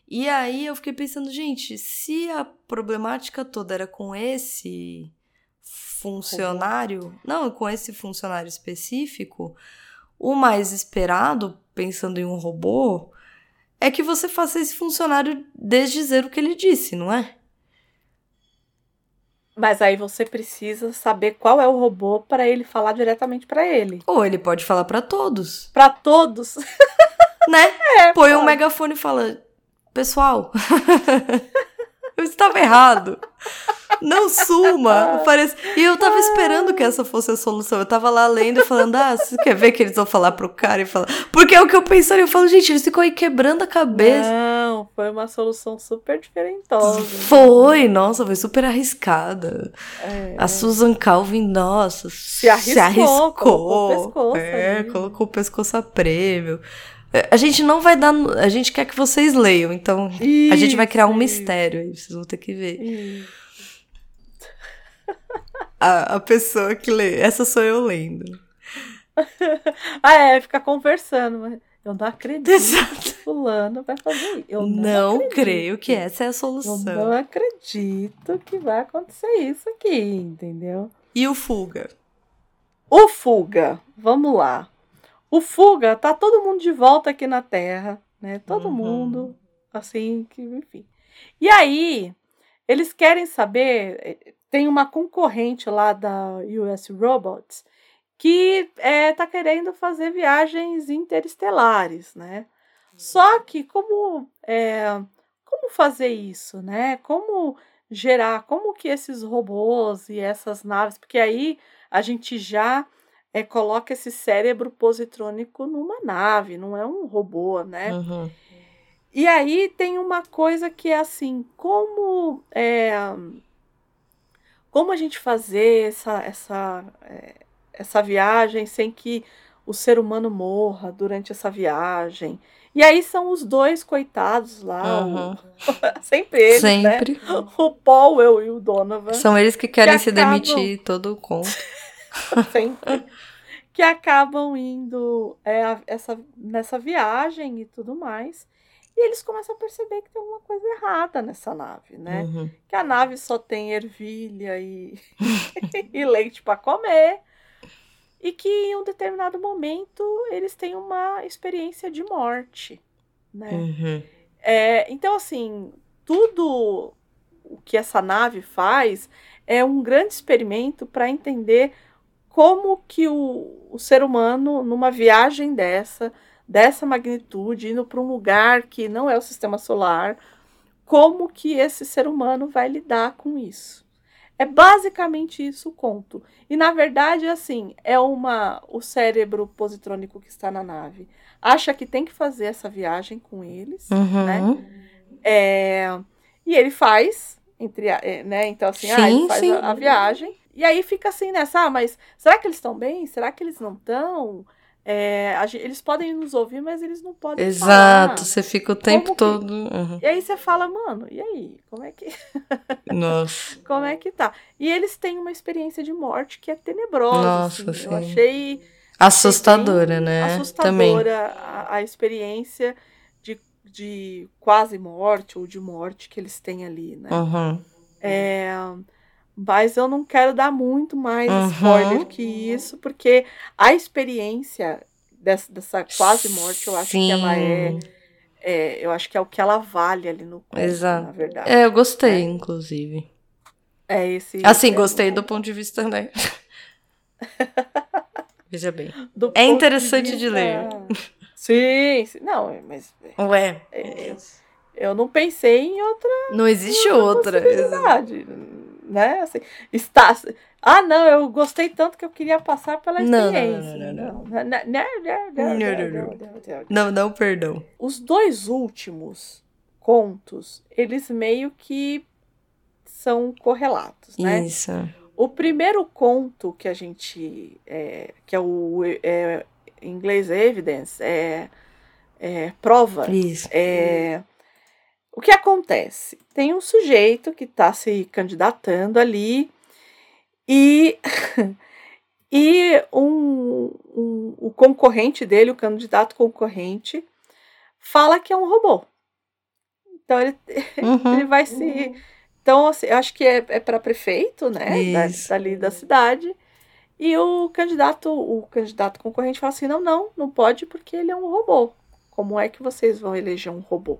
E aí eu fiquei pensando, gente, se a problemática toda era com esse funcionário, não, com esse funcionário específico, o mais esperado, pensando em um robô, é que você faça esse funcionário desdizer o que ele disse, não é? Mas aí você precisa saber qual é o robô para ele falar diretamente para ele. Ou ele pode falar pra todos, Para todos. né? É, Põe um pode. megafone e fala: Pessoal, eu estava errado. Não suma. Parece... E eu tava esperando que essa fosse a solução. Eu tava lá lendo e falando: Ah, você quer ver que eles vão falar pro cara e falar. Porque é o que eu pensei. Eu falo, gente, eles ficam aí quebrando a cabeça. Não, foi uma solução super diferentosa. Foi, nossa, foi super arriscada. É, A Susan Calvin, nossa, se arriscou, colocou o pescoço É, ali. colocou o pescoço a prêmio. É, A gente não vai dar. A gente quer que vocês leiam, então a gente vai criar um Isso, mistério aí, vocês vão ter que ver. isso. A, a pessoa que lê. Essa sou eu lendo. Ah, é, fica conversando. mas Eu não acredito Exato. que fulano vai fazer isso. Eu não, não creio que essa é a Eu solução. não acredito que vai acontecer isso aqui, entendeu? E o Fuga? O Fuga, vamos lá. O Fuga, tá todo mundo de volta aqui na Terra, né? Todo Uhum. mundo, assim, que, enfim. E aí, eles querem saber, eh, tem uma concorrente lá da US Robots que é, tá querendo fazer viagens interestelares, né? Só que como é, como fazer isso, né? Como gerar, como que esses robôs e essas naves, porque aí a gente já é, coloca esse cérebro positrônico numa nave, não é um robô, né? Uhum. E aí tem uma coisa que é assim, como é, como a gente fazer essa, essa, é, essa viagem sem que o ser humano morra durante essa viagem? E aí são os dois coitados lá, o- Uhum. sempre eles, né? Sempre. O Powell e o Donovan. São eles que querem Que se acabam- demitir todo o conto. sempre, que acabam indo é, essa, nessa viagem e tudo mais. E eles começam a perceber que tem alguma coisa errada nessa nave, né? Uhum. Que a nave só tem ervilha e, e leite para comer. E que em um determinado momento eles têm uma experiência de morte, né? Uhum. É, então, assim, tudo o que essa nave faz é um grande experimento para entender como que o, o ser humano, numa viagem dessa, dessa magnitude, indo para um lugar que não é o sistema solar, como que esse ser humano vai lidar com isso. É basicamente isso o conto. E na verdade, assim, é uma o cérebro positrônico que está na nave acha que tem que fazer essa viagem com eles, Uhum. né? É, e ele faz, entre, é, né? Então, assim, ah, ele Sim, faz sim. a, a viagem. E aí fica assim nessa, ah, mas será que eles estão bem? Será que eles não estão? É, eles podem nos ouvir, mas eles não podem falar. Exato, você fica o tempo que- todo. Uhum. E aí você fala, mano, e aí? Como é que, Nossa. como é que tá? E eles têm uma experiência de morte que é tenebrosa. Nossa, assim. Eu achei Assustadora, né? Também. assustadora a, a experiência de, de quase morte ou de morte que eles têm ali, né? Uhum. É, mas eu não quero dar muito mais Uhum. spoiler que isso, porque a experiência dessa, dessa quase morte, eu acho que ela é, Sim. é- Eu acho que é o que ela vale ali no conto, Exato. na verdade. É, eu gostei, inclusive. É esse. Assim, é, gostei do ponto de vista, né? Veja bem. do É interessante de ler. Sim, sim. Não, mas Ué, é, eu não pensei em outra não existe outra. possibilidade, né? Assim, está... Ah, não, eu gostei tanto que eu queria passar pela experiência. não, não, Não, não, não, não, não, Não, perdão. Os dois últimos contos, eles meio que são correlatos, né? Isso. O primeiro conto que a gente. é, que é o é, em inglês evidence, é, é prova. Isso. É, o que acontece? Tem um sujeito que está se candidatando ali e, e um, um- o concorrente dele, o candidato concorrente, fala que é um robô. Então ele, ele Uhum. vai se. Então, assim, eu acho que é, é para prefeito, né? Da, Isso. dali da cidade. E o candidato, o candidato concorrente fala assim: não, não, não pode porque ele é um robô. Como é que vocês vão eleger um robô?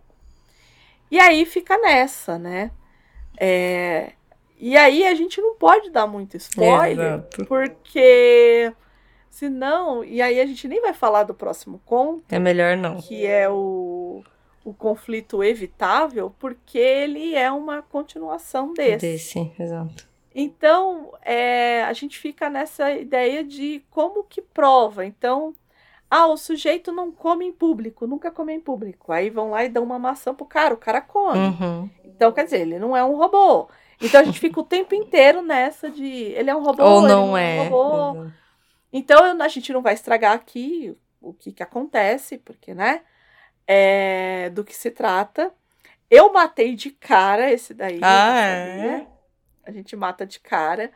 E aí fica nessa, né? É, e aí a gente não pode dar muito spoiler, Exato. porque senão. E aí a gente nem vai falar do próximo conto É melhor não. que é o, o conflito evitável, porque ele é uma continuação desse. Desse, exato. Então, é, a gente fica nessa ideia de como que prova. Então, ah, o sujeito não come em público, nunca come em público. Aí vão lá e dão uma maçã pro cara, o cara come. Uhum. Então, quer dizer, ele não é um robô. Então a gente fica o tempo inteiro nessa de ele é um robô Ou ele não é. é. um robô. Exato. Então a gente não vai estragar aqui o que, que acontece, porque, né? É, do que se trata. Eu matei de cara esse daí. não Ah, é? A gente mata de cara.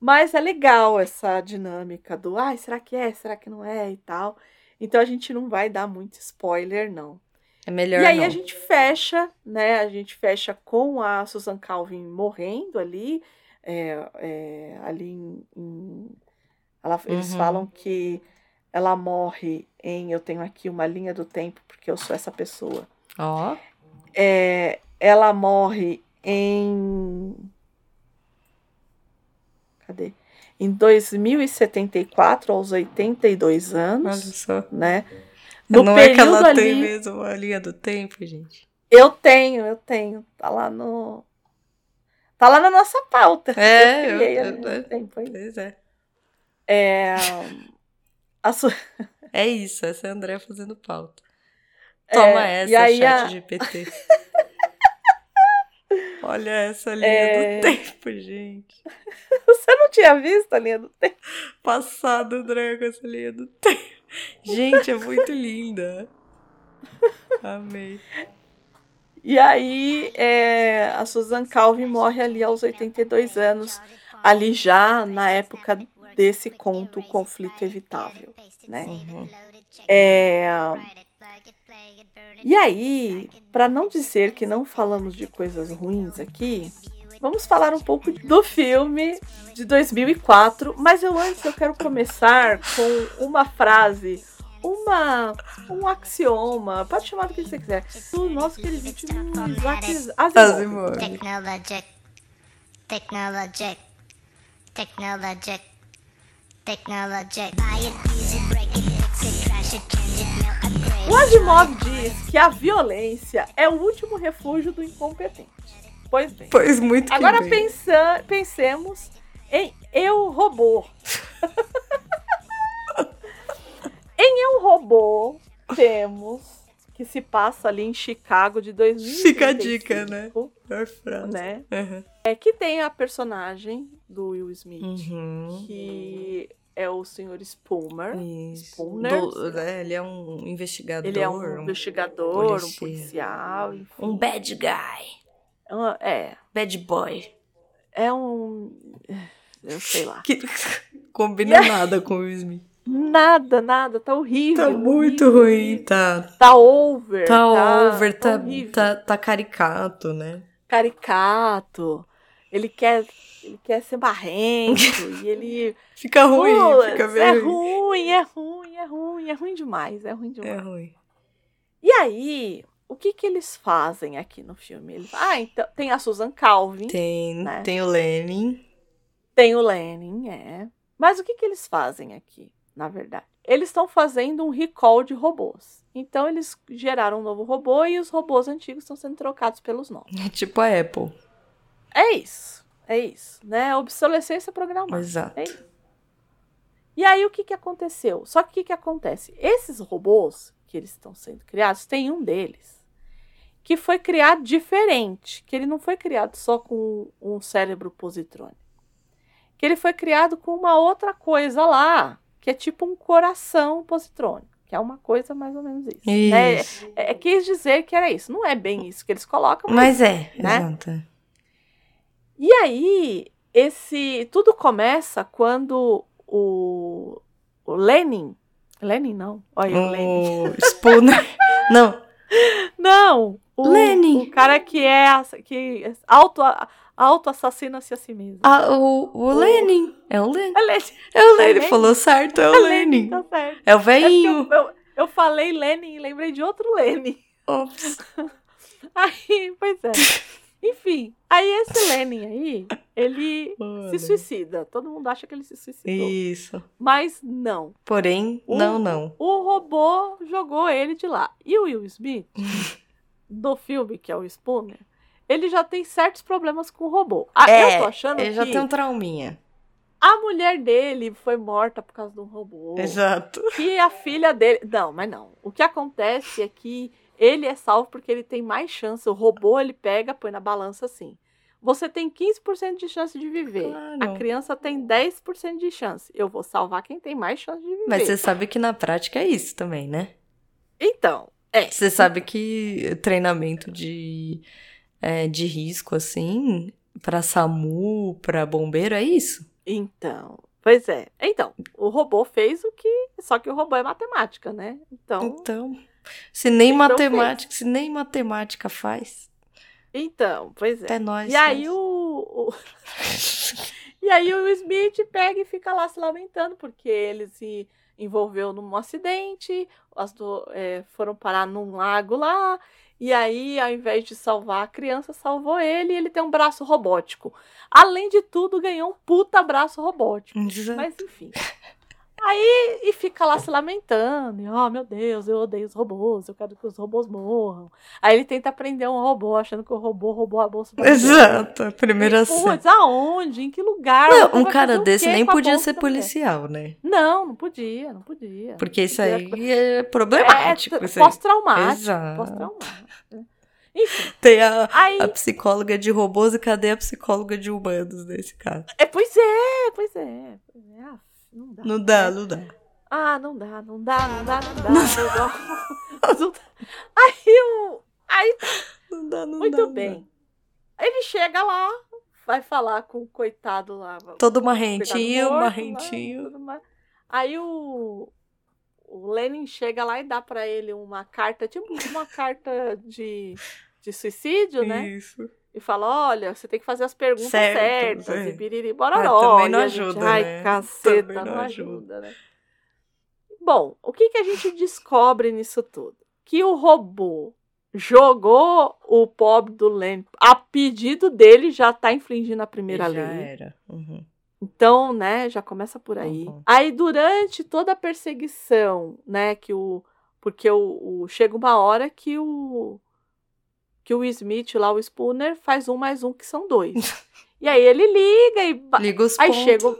Mas é legal essa dinâmica do ai, será que é? Será que não é? E tal. Então a gente não vai dar muito spoiler, não. É melhor E aí não. a gente fecha, né? A gente fecha com a Susan Calvin morrendo ali, é, é, ali em, em- ela- eles Uhum. falam que ela morre em, eu tenho aqui uma linha do tempo porque eu sou essa pessoa. Ó. É, ela morre em cadê? Em 2074, aos 82 Olha anos, só. né? No não é que período ela tem ali, mesmo a linha do tempo, gente. Eu tenho, eu tenho. Tá lá no. Tá lá na nossa pauta. É, eu criei eu- há eu- muito tempo. Pois é. É, a su- É isso, essa é a André fazendo pauta. Toma É, essa, chat a- GPT. Olha essa linha É. do tempo, gente. Você não tinha visto a linha do tempo? Passado, com essa linha do tempo. Gente, é muito linda. Amei. E aí é, a Susan Calvin morre ali aos 82 anos, ali já na época desse conto Conflito Evitável. Né? Uhum. É, E aí, para não dizer que não falamos de coisas ruins aqui, vamos falar um pouco do filme de 2004, mas eu antes eu quero começar com uma frase, uma um axioma, pode chamar do que você quiser, do nosso queridíssimo Isaac Asimov. Technologic. Technologic. Technologic. Technologic. Buy it, use it, break it, fix it, O Asimov diz que a violência é o último refúgio do incompetente. Pois bem. Pois muito Agora pensa, pensemos em Eu Robô. em Eu Robô temos que se passa ali em Chicago de 2035. Fica a dica, né? Né? Uhum. É que tem a personagem do Will Smith, Uhum. que é o. Spoomer. Isso. Spooner. Do- é, ele é um investigador. Ele é um investigador, um policial. policial, enfim. um bad guy. Ah, É, Bad boy. é um. Eu sei lá. Que combina nada com o Smith. Nada, nada, tá horrível. Tá muito horrível. ruim, tá. Tá over. Tá over, tá, tá, tá caricato, né? Caricato. Ele quer, ele quer ser barrento e ele. Fica ruim, Putz, fica é bem ruim. ruim, é ruim, é ruim, é ruim demais, é ruim demais. É ruim. E aí, o que que eles fazem aqui no filme? Eles, ah, então tem a Susan Calvin, tem, Tem, Né? tem o Lenin. o Lenin, é. Mas o que que eles fazem aqui, na verdade? Eles estão fazendo um recall de robôs. Então eles geraram um novo robô e os robôs antigos estão sendo trocados pelos novos. É tipo a Apple. É isso, é isso, né? Obsolescência programada. Exato. É. E aí o que, que aconteceu? Só que o que, que acontece? Esses robôs que eles estão sendo criados, tem um deles que foi criado diferente, que ele não foi criado só com um cérebro positrônico. Que ele foi criado com uma outra coisa lá, que é tipo um coração positrônico, que é uma coisa mais ou menos isso. né? Isso. É, é, quis dizer que era isso. Não é bem isso que eles colocam, mas Mas é, né? exato. E aí, esse tudo começa quando o, o Lenin, Lenin não, olha o Lenin. O Spooner. Não, Não, o, Lenin. o cara que é que auto auto assassina-se a si mesmo. ah, o, o Lenin. É o Lenin. É Lenin, É o Lenin. Lenin? Falou certo, é o é Lenin. tá certo. É o É velhinho. eu, eu, eu falei Lenin e lembrei de outro Lenin. Ops. Aí, pois é. Enfim, aí esse Lenin aí, ele Olha. se suicida. Todo mundo acha que ele se suicidou. Isso. Mas não. Porém, O- não, não. O robô jogou ele de lá. E o Will Smith, do filme, que é o Spooner, ele já tem certos problemas com o robô. Ah, É, eu tô achando Ele já que tem um trauminha. a mulher dele foi morta por causa de um robô. Exato. E a filha dele. Não, mas não. O que acontece é que ele é salvo porque ele tem mais chance. O robô ele pega, põe na balança assim. Você tem 15% de chance de viver. Claro. A criança tem 10% de chance. Eu vou salvar quem tem mais chance de viver. Mas você sabe que na prática é isso também, né? Então, é. Você sabe que treinamento de, é, de risco, assim, pra SAMU, pra bombeiro, é isso? Então, pois é. Então, o robô fez o que. Só que o robô é matemática, né? Então, Então, se nem Então matemática, se nem matemática faz, então, pois é. até nós. E aí o, o- E aí o Smith pega e fica lá se lamentando, porque ele se envolveu num acidente, as do, é, foram parar num lago lá, e aí, ao invés de salvar a criança, salvou ele e ele tem um braço robótico. Além de tudo, ganhou um puta braço robótico. Exato. Mas enfim. Aí e fica lá se lamentando. E, oh, meu Deus, eu odeio os robôs, eu quero que os robôs morram. Aí ele tenta prender um robô, achando que o robô roubou a bolsa mulher. Exato, a primeira cena. Putz, aonde? Em que lugar? Não, um cara desse nem podia ser policial, né? Não, não podia, não podia. Porque isso É, aí é problemático. é isso aí. pós-traumático. Exato. Pós-traumático. Enfim, Tem a, aí. a psicóloga de robôs e cadê a psicóloga de humanos nesse caso? É, pois é, pois é. Pois é. Não dá. Não dá, não dá. Ah, não dá, não dá, não dá, não dá. Não dá. Não dá. Aí o. Aí Não dá, não Muito dá, não bem. Ele chega lá, vai falar com o coitado lá. dá. Todo marrentinho, morto lá, marrentinho. mais. Aí o, o Lenin chega lá e dá pra ele uma carta, tipo uma carta de, de suicídio, né? Isso. E fala: olha, você tem que fazer as perguntas Certo, certas. é. E biriri Ah, bororó. também não E a gente, ajuda, Ai, né? caceta, Também não, não ajuda, ajuda. né? Bom, o que, que a gente descobre nisso tudo? Que o robô jogou o pobre do Len a pedido dele já tá infringindo a primeira Já lei. era. Uhum. Então, né, já começa por aí. Uhum. Aí, durante toda a perseguição, né, que o. Porque o, o- chega uma hora que o. Que o Smith lá, o Spooner, faz um mais um, que são dois. e aí ele liga e. Liga os Aí pontos. chega,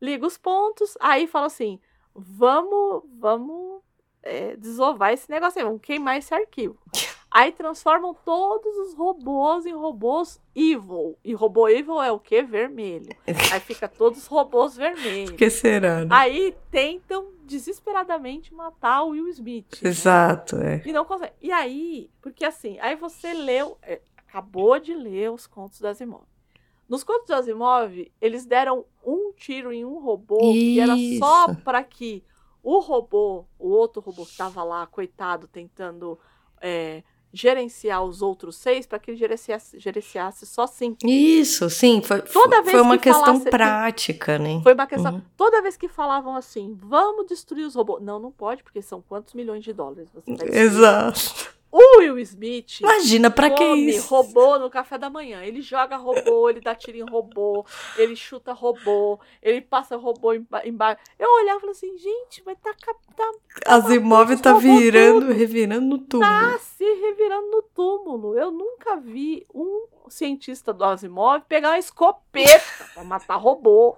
liga os pontos, aí fala assim: vamos, vamos é, desovar esse negócio aí, vamos queimar esse arquivo. Aí transformam todos os robôs em robôs evil. E robô evil é o quê? Vermelho. Aí fica todos os robôs vermelhos. Por que será, né? Aí tentam desesperadamente matar o Will Smith. né? Exato, é. E não consegue. E aí, porque assim, aí você leu, é, acabou de ler os contos do Asimov. Nos contos do Asimov, eles deram um tiro em um robô que era só Isso. para que o robô, o outro robô que tava lá, coitado, tentando é, gerenciar os outros seis, para que ele gerenciasse, gerenciasse só cinco. Isso, sim. Foi, Toda foi- vez foi uma que questão falasse- prática, né? Foi uma questão. Uhum. Toda vez que falavam assim, vamos destruir os robôs. Não, não pode, porque são quantos milhões de dólares você vai? Exato. O Will Smith. Imagina, pra que isso? robô no café da manhã. Ele joga robô, ele dá tiro em robô, ele chuta robô, ele passa robô emba- embaixo. Eu olhava e falava assim, gente, mas tá, tá, Asimov tá roubou virando, revirando no túmulo. tá se revirando no túmulo. Eu nunca vi um cientista do Asimov pegar uma escopeta pra matar robô.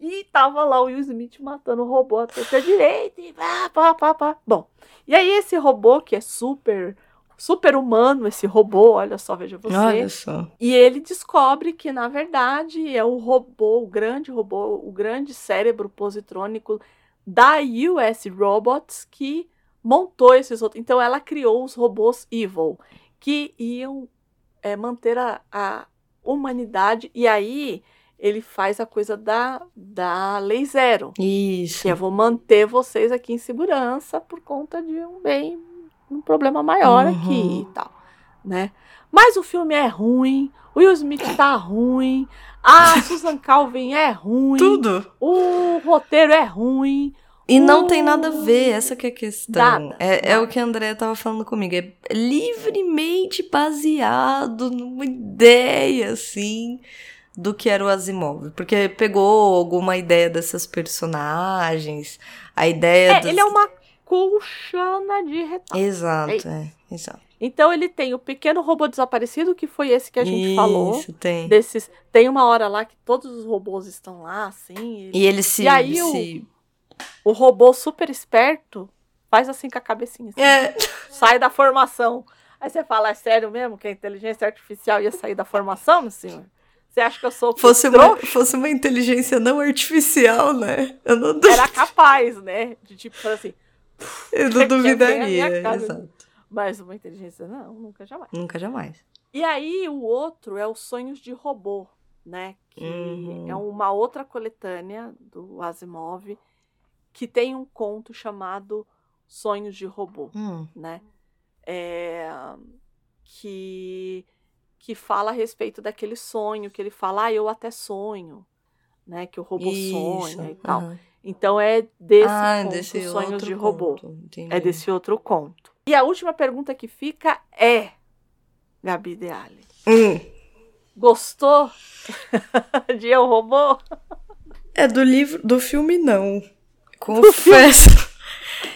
E tava lá o Will Smith matando o robô até a direita e pá, pá, pá, pá. Bom, e aí esse robô que é super, super humano, esse robô, olha só, veja você. Olha só. E ele descobre que, na verdade, é o robô, o grande robô, o grande cérebro positrônico da US Robots que montou esses outros. Então, ela criou os robôs Evil, que iam é, manter a, a humanidade. E aí, ele faz a coisa da, da Lei Zero. Isso. Que é vou manter vocês aqui em segurança por conta de um bem, um problema maior Uhum. aqui e tal, né? Mas o filme é ruim, o Will Smith tá ruim, a Susan Calvin é ruim, Tudo. o roteiro é ruim. E não Uh, tem nada a ver, essa que é a questão. nada, é, é o que a Andrea tava falando comigo. É livremente baseado numa ideia, assim, do que era o Asimov. Porque pegou alguma ideia dessas personagens, a ideia É, dos... ele é uma colchana de retalho. Exato, é, exato. Então ele tem o pequeno robô desaparecido, que foi esse que a gente falou. Isso, tem. Desses, tem uma hora lá que todos os robôs estão lá, assim. E ele se... E aí o- se... O robô super esperto faz assim com a cabecinha. assim, É, Sai da formação. Aí você fala, é sério mesmo que a inteligência artificial ia sair da formação, meu senhor? Você acha que eu sou fosse uma, fosse uma inteligência não artificial, né? Eu não, Era capaz, né? De tipo, assim. Eu não minha duvidaria. Exato. Mas uma inteligência, não, nunca jamais. Nunca jamais. E aí o outro é os Sonhos de Robô, né? Que Uhum. é uma outra coletânea do Asimov que tem um conto chamado Sonhos de Robô. Hum. né? É, que que fala a respeito daquele sonho, que ele fala, ah, eu até sonho, né? Que o robô sonha e tal. aham. Então é desse ah, conto, desse Sonhos outro de Robô. conto. É desse outro conto. E a última pergunta que fica é, Gabi Deale, Hum. gostou de Eu Robô? É do livro, do filme não. Confesso.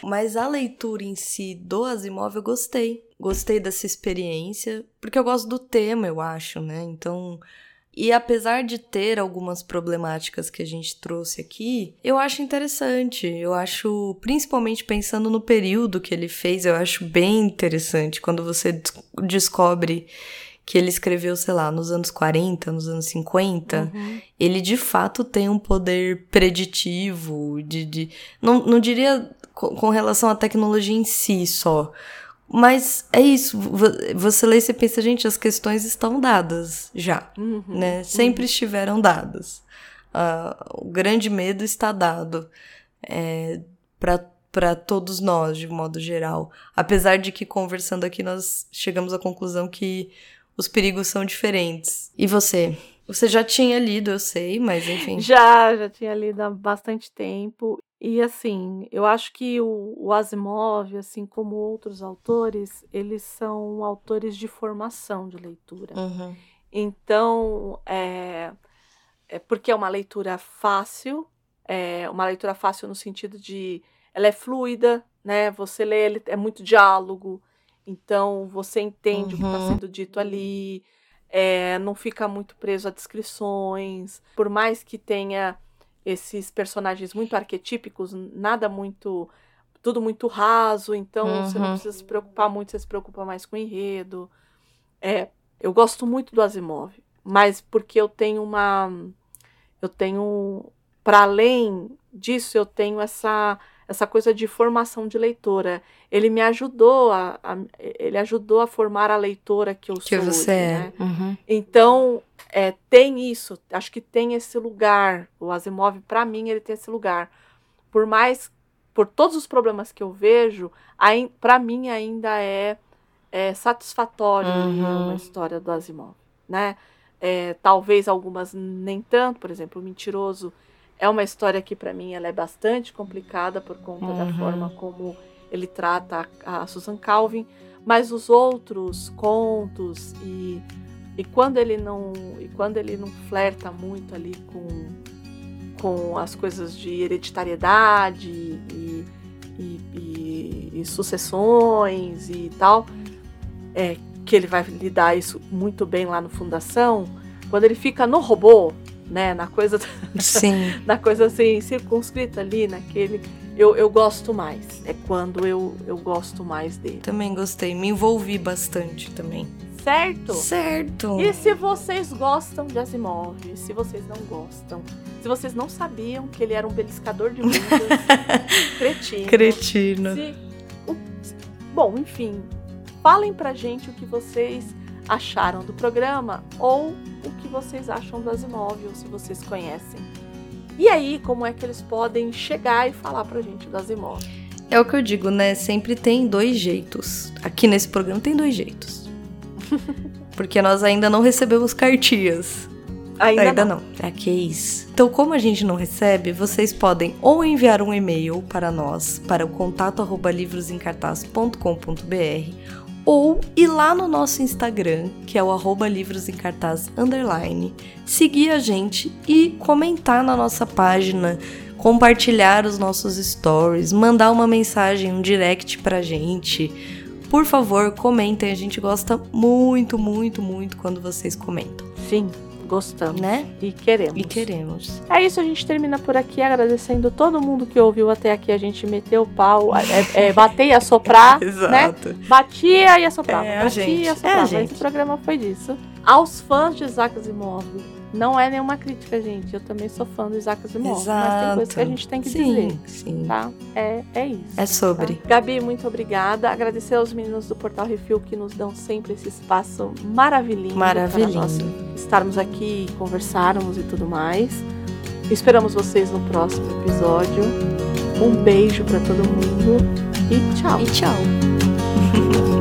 Mas a leitura em si do Asimov eu gostei. Gostei dessa experiência, porque eu gosto do tema, eu acho, né? Então, e apesar de ter algumas problemáticas que a gente trouxe aqui, eu acho interessante. Eu acho, principalmente pensando no período que ele fez, eu acho bem interessante quando você des- descobre que ele escreveu, sei lá, nos anos 40, nos anos 50 ele de fato tem um poder preditivo de, de não, não diria co- com relação à tecnologia em si só mas é isso vo- você lê e você pensa gente as questões estão dadas já Uhum. né sempre estiveram dadas Ah, o grande medo está dado é, para para todos nós, de modo geral. Apesar de que conversando aqui nós chegamos à conclusão que os perigos são diferentes. E você? Você já tinha lido, eu sei, mas enfim. Já, já tinha lido há bastante tempo. E assim, eu acho que o, o Asimov, assim como outros autores, eles são autores de formação de leitura. Uhum. Então, é, é porque é uma leitura fácil, é uma leitura fácil no sentido de ela é fluida, né? Você lê, ele é muito diálogo, então você entende o que está Uhum. sendo dito ali, é, não fica muito preso a descrições, por mais que tenha esses personagens muito arquetípicos, nada muito. Tudo muito raso, então você não Uhum. precisa se preocupar muito, você se preocupa mais com o enredo. É, eu gosto muito do Asimov, mas porque eu tenho uma. Eu tenho. Para além disso, eu tenho essa, essa coisa de formação de leitora. Ele me ajudou a, a- ele ajudou a formar a leitora que eu Que sou. você hoje, é. né? Uhum. Então, é, tem isso, acho que tem esse lugar. O Asimov, para mim, ele tem esse lugar. Por mais, por todos os problemas que eu vejo, para mim ainda é, é satisfatório Uhum. uma história do Asimov, né? É, talvez algumas nem tanto, por exemplo, o Mentiroso é uma história que para mim ela é bastante complicada por conta da Uhum. forma como ele trata a, a Susan Calvin, mas os outros contos e e quando ele não e quando ele não flerta muito ali com com as coisas de hereditariedade e, e, e- e sucessões e tal é que ele vai lidar isso muito bem lá no Fundação quando ele fica no robô né na coisa Sim. na coisa assim circunscrita ali naquele eu, eu gosto mais é quando eu, eu gosto mais dele Também gostei. Me envolvi bastante também. certo Certo. E se vocês gostam de Asimov, se vocês não gostam, se vocês não sabiam que ele era um beliscador de bundas, cretino. Cretino. se- o- bom, enfim, falem pra gente o que vocês acharam do programa ou o que vocês acham do Asimov, ou se vocês conhecem. E aí, como é que eles podem chegar e falar pra gente do Asimov? É o que eu digo, né? Sempre tem dois jeitos. Aqui nesse programa tem dois jeitos. Porque nós ainda não recebemos cartinhas. Ainda, Ainda não. não. É que isso. Então, como a gente não recebe, vocês podem ou enviar um e-mail para nós, para o contato arroba livrosemcartaz.com.br, ou ir lá no nosso Instagram, que é o arroba livrosemcartaz underline, seguir a gente e comentar na nossa página, compartilhar os nossos stories, mandar uma mensagem, um direct pra gente. Por favor, comentem, a gente gosta muito, muito, muito quando vocês comentam, Sim, gostamos. né? E queremos. E queremos. É isso, a gente termina por aqui agradecendo todo mundo que ouviu até aqui. A gente meteu o pau, é, é, bater e assoprar, né? Batia e assoprava, É a batia gente, e é assoprava. gente. Esse programa foi disso. Aos fãs de Isaac Asimov, não é nenhuma crítica, gente. Eu também sou fã do Isaac Asimov, mas tem Exato. coisas que a gente tem que sim, dizer, Sim, tá? É, é isso. É sobre. Tá? Gabi, muito obrigada. Agradecer aos meninos do Portal Refil que nos dão sempre esse espaço maravilhoso. Maravilhoso. Para nós estarmos aqui, conversarmos e tudo mais. Esperamos vocês no próximo episódio. Um beijo para todo mundo e tchau. E tchau.